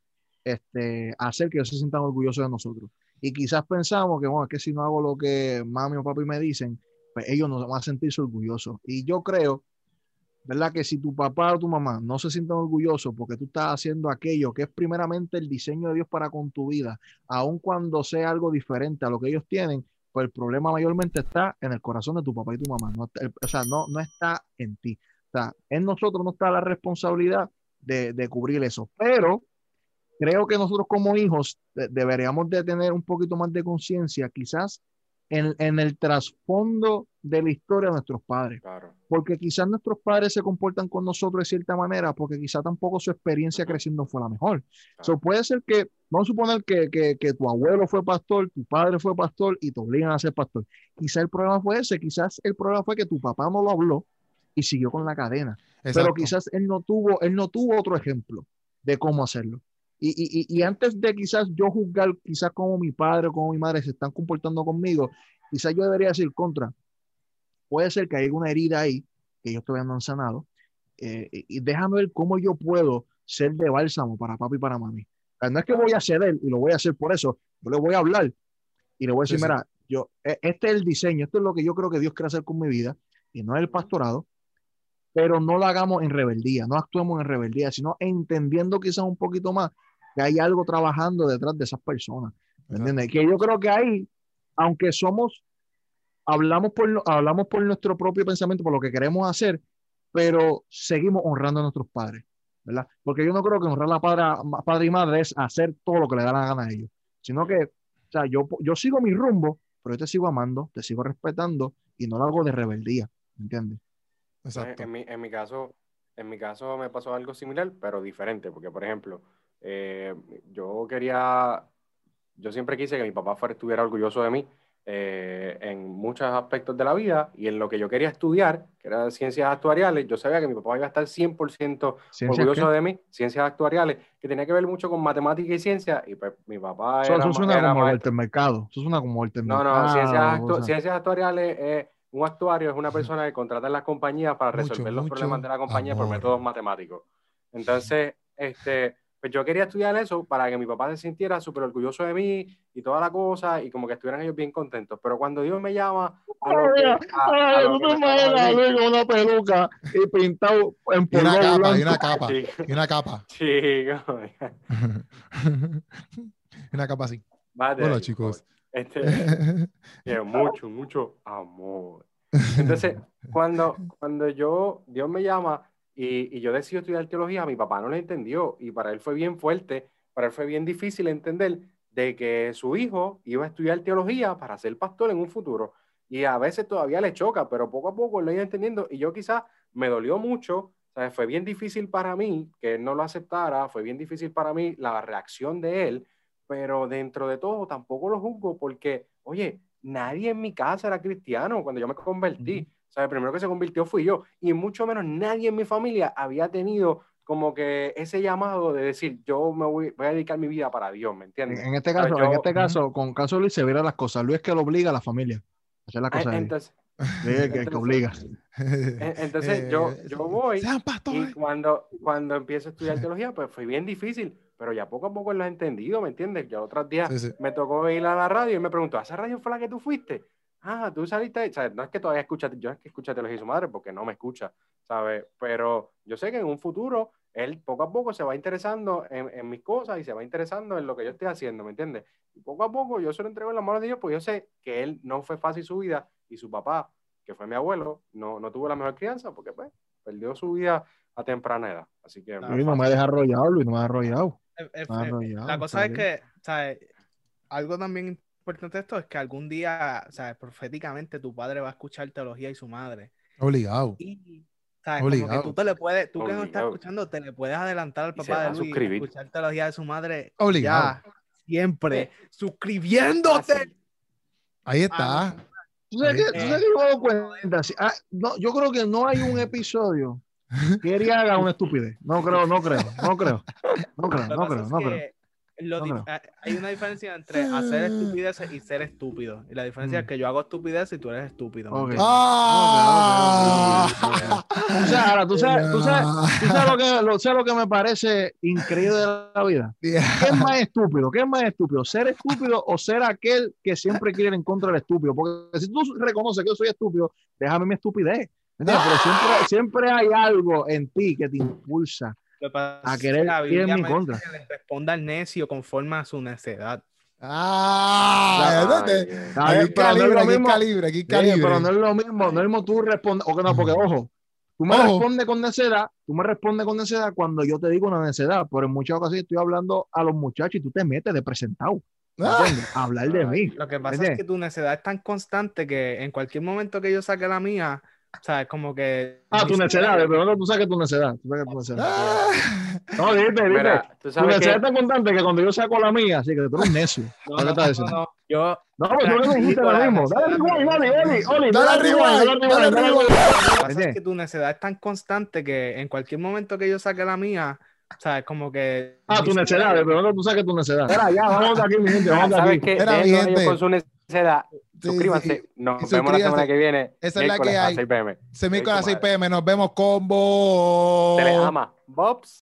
este, hacer que ellos se sientan orgullosos de nosotros. Y quizás pensamos que, bueno, es que si no hago lo que mami o papi me dicen, pues ellos nos van a sentirse orgullosos. Y yo creo ¿verdad? Que si tu papá o tu mamá no se sienten orgullosos porque tú estás haciendo aquello que es primeramente el diseño de Dios para con tu vida, aun cuando sea algo diferente a lo que ellos tienen, pues el problema mayormente está en el corazón de tu papá y tu mamá. No, o sea, no, no está en ti. O sea, en nosotros no está la responsabilidad de, de cubrir eso. Pero creo que nosotros como hijos de- deberíamos de tener un poquito más de conciencia, quizás en, en el trasfondo de la historia de nuestros padres Claro. porque quizás nuestros padres se comportan con nosotros de cierta manera, porque quizás tampoco su experiencia creciendo fue la mejor. So, puede ser que, vamos a suponer que, que, que tu abuelo fue pastor, tu padre fue pastor y te obligan a ser pastor. Quizás el problema fue ese, quizás el problema fue que tu papá no lo habló y siguió con la cadena. Exacto. Pero quizás él no tuvo, él no tuvo otro ejemplo de cómo hacerlo. Y, y, y- antes de quizás yo juzgar quizás cómo mi padre o cómo mi madre se están comportando conmigo, quizás yo debería decir contra. Puede ser que haya una herida ahí que ellos todavía no han sanado. eh, y déjame ver cómo yo puedo ser de bálsamo para papi y para mami. No es que voy a ceder y lo voy a hacer por eso, yo le voy a hablar y le voy a decir, mira, yo, e- este es el diseño, esto es lo que yo creo que Dios quiere hacer con mi vida y no es el pastorado, pero no lo hagamos en rebeldía, no actuemos en rebeldía, sino entendiendo quizás un poquito más que hay algo trabajando detrás de esas personas. ¿Me entiendes? Que yo creo que ahí, aunque somos, hablamos por, lo- hablamos por nuestro propio pensamiento, por lo que queremos hacer, pero seguimos honrando a nuestros padres, ¿verdad? Porque yo no creo que honrar a padre, padre y madre es hacer todo lo que le da la gana a ellos, sino que, o sea, yo, yo sigo mi rumbo, pero yo te sigo amando, te sigo respetando y no lo hago de rebeldía, ¿me entiendes? Exacto. En mi, en mi caso, en mi caso me pasó algo similar, pero diferente, porque por ejemplo, eh, yo quería, yo siempre quise que mi papá fuera, estuviera orgulloso de mí eh, en muchos aspectos de la vida y en lo que yo quería estudiar, que era ciencias actuariales, yo sabía que mi papá iba a estar 100% ¿Ciencias orgulloso qué? de mí, ciencias actuariales, que tenía que ver mucho con matemática y ciencia, y pues mi papá Eso, era, eso suena era como. Walter Mercado, eso suena como Walter No, Mercado. no, ciencias, o actu- sea, ciencias actuariales es un actuario, es una persona que contrata en las compañías para Mucho, resolver los mucho problemas de la compañía por amor. métodos matemáticos. Entonces, este, pues yo quería estudiar eso para que mi papá se sintiera súper orgulloso de mí y toda la cosa y como que estuvieran ellos bien contentos. Pero cuando Dios me llama a lo que, a- a lo que me una peluca y pintado en Y una capa, y una capa, Sí, y una capa. chico, y una capa así. vate Hola, chicos. Este, Eh, mucho, mucho amor. Entonces, cuando, cuando yo, Dios me llama y, yo decido estudiar teología, mi papá no lo entendió y para él fue bien fuerte, para él fue bien difícil entender de que su hijo iba a estudiar teología para ser pastor en un futuro. Y a veces todavía le choca, pero poco a poco lo iba entendiendo y yo quizás me dolió mucho, ¿sabes? fue bien difícil para mí que él no lo aceptara, fue bien difícil para mí la reacción de él, pero dentro de todo tampoco lo juzgo porque, oye, nadie en mi casa era cristiano cuando yo me convertí. Sea, el primero que se convirtió fui yo. Y mucho menos nadie en mi familia había tenido como que ese llamado de decir, yo me voy, voy a dedicar mi vida para Dios, ¿me En, entiendes? en este caso, en Yo- este caso, con caso de Luis se vieron las cosas. Luis que lo obliga a la familia a hacer las Ah, cosas. Entonces, Luis es el que, obliga. en- entonces yo, yo voy Sean y cuando, cuando empiezo a estudiar teología, pues fue bien difícil, pero ya poco a poco lo he entendido, ¿me entiendes? Ya otros días Sí, sí. me tocó ir a la radio y me preguntó, ¿a esa radio fue la que tú fuiste? Ah, tú saliste, ahí?". o sea, no es que todavía escucha, yo es que escucha teología de su madre porque no me escucha, ¿sabes? Pero yo sé que en un futuro él poco a poco se va interesando en, en mis cosas y se va interesando en lo que yo estoy haciendo, ¿me entiendes? Y poco a poco yo se lo entrego en las manos de Dios, porque yo sé que él no fue fácil su vida y su papá, que fue mi abuelo, no, no tuvo la mejor crianza porque pues perdió su vida a temprana edad. Así que es Luis no me deja arrollado, Luis no me deja arrollado. Eh, eh, eh, la cosa es que, ¿sabes? Algo también importante de esto es que algún día, ¿sabes? Proféticamente tu padre va a escuchar teología y su madre. Obligado. Y, ¿sabes? Como que Obligado. tú te le puedes, tú que no estás Obligado. escuchando, te le puedes adelantar al papá de Luis y suscribir. escuchar teología de su madre. Obligado. Ya, siempre. Suscribiéndote. Ahí está. Ah, ¿Tú sabes, Ahí qué, tú sabes que yo me cuenta? Ah, no, yo creo que no hay un episodio que él haga una estupidez. No creo, no creo, no creo. No creo, no que creo, no que creo. Ah, hay una diferencia entre hacer estupideces y ser estúpido. Y la diferencia Mm. es que yo hago estupidez y tú eres estúpido. ¿me Ok. entiendes? ¡Ah! O sea, ahora, tú sabes, tú sabes, tú sabes lo, que, lo, sabes lo que me parece increíble de la vida. ¿Qué es más estúpido? ¿Qué es más estúpido? ¿Ser estúpido o ser aquel que siempre quiere ir en contra del estúpido? Porque si tú reconoces que yo soy estúpido, déjame mi estupidez. Pero siempre, siempre hay algo en ti que te impulsa. A querer la ir en mi contra. que le responda al necio conforme a su necedad. Ah, Ay, ¿dónde? Dios. A Aquí ver, pero no es calibre, lo aquí mismo. calibre, aquí Sí, calibre. pero no es lo mismo, no es lo mismo tú respondes, o que no, porque ojo, tú me Ojo. respondes con necedad, tú me respondes con necedad cuando yo te digo una necedad, pero en muchas ocasiones estoy hablando a los muchachos y tú te metes de presentado, ¿me Ah? A hablar de mí. Lo que pasa es que tu necedad es tan constante que en cualquier momento que yo saque la mía, o sea, es como que... Ah, tu necedad, pronto tú saques tu necedad. Tú tu necedad. ah. No, dite, dite. Mira, tú Tu necedad que es tan constante que cuando yo saco la mía, así que tú eres un necio. No, ¿Qué no, estás no, diciendo? no, Yo, No, pues tú le dijiste lo mismo. Dale rewind, Oli, Oli, Oli, Dale rewind, dale rewind. Lo que pasa es que tu necedad es tan constante que en cualquier momento que yo saque la mía, o sea, es como que... Ah, tu necedad, de pronto tú saques tu necedad. Mira, ya, vamos de aquí, mi gente, vamos de ¿sabes aquí. qué? Era Déjenlo a ellos gente. con su necedad. Sí, Suscríbanse. sí. Nos vemos la semana que viene. Esa es la que a hay. 6 pm. Se las 6 comadre. pm. Nos vemos combo. Se les ama. Bobs.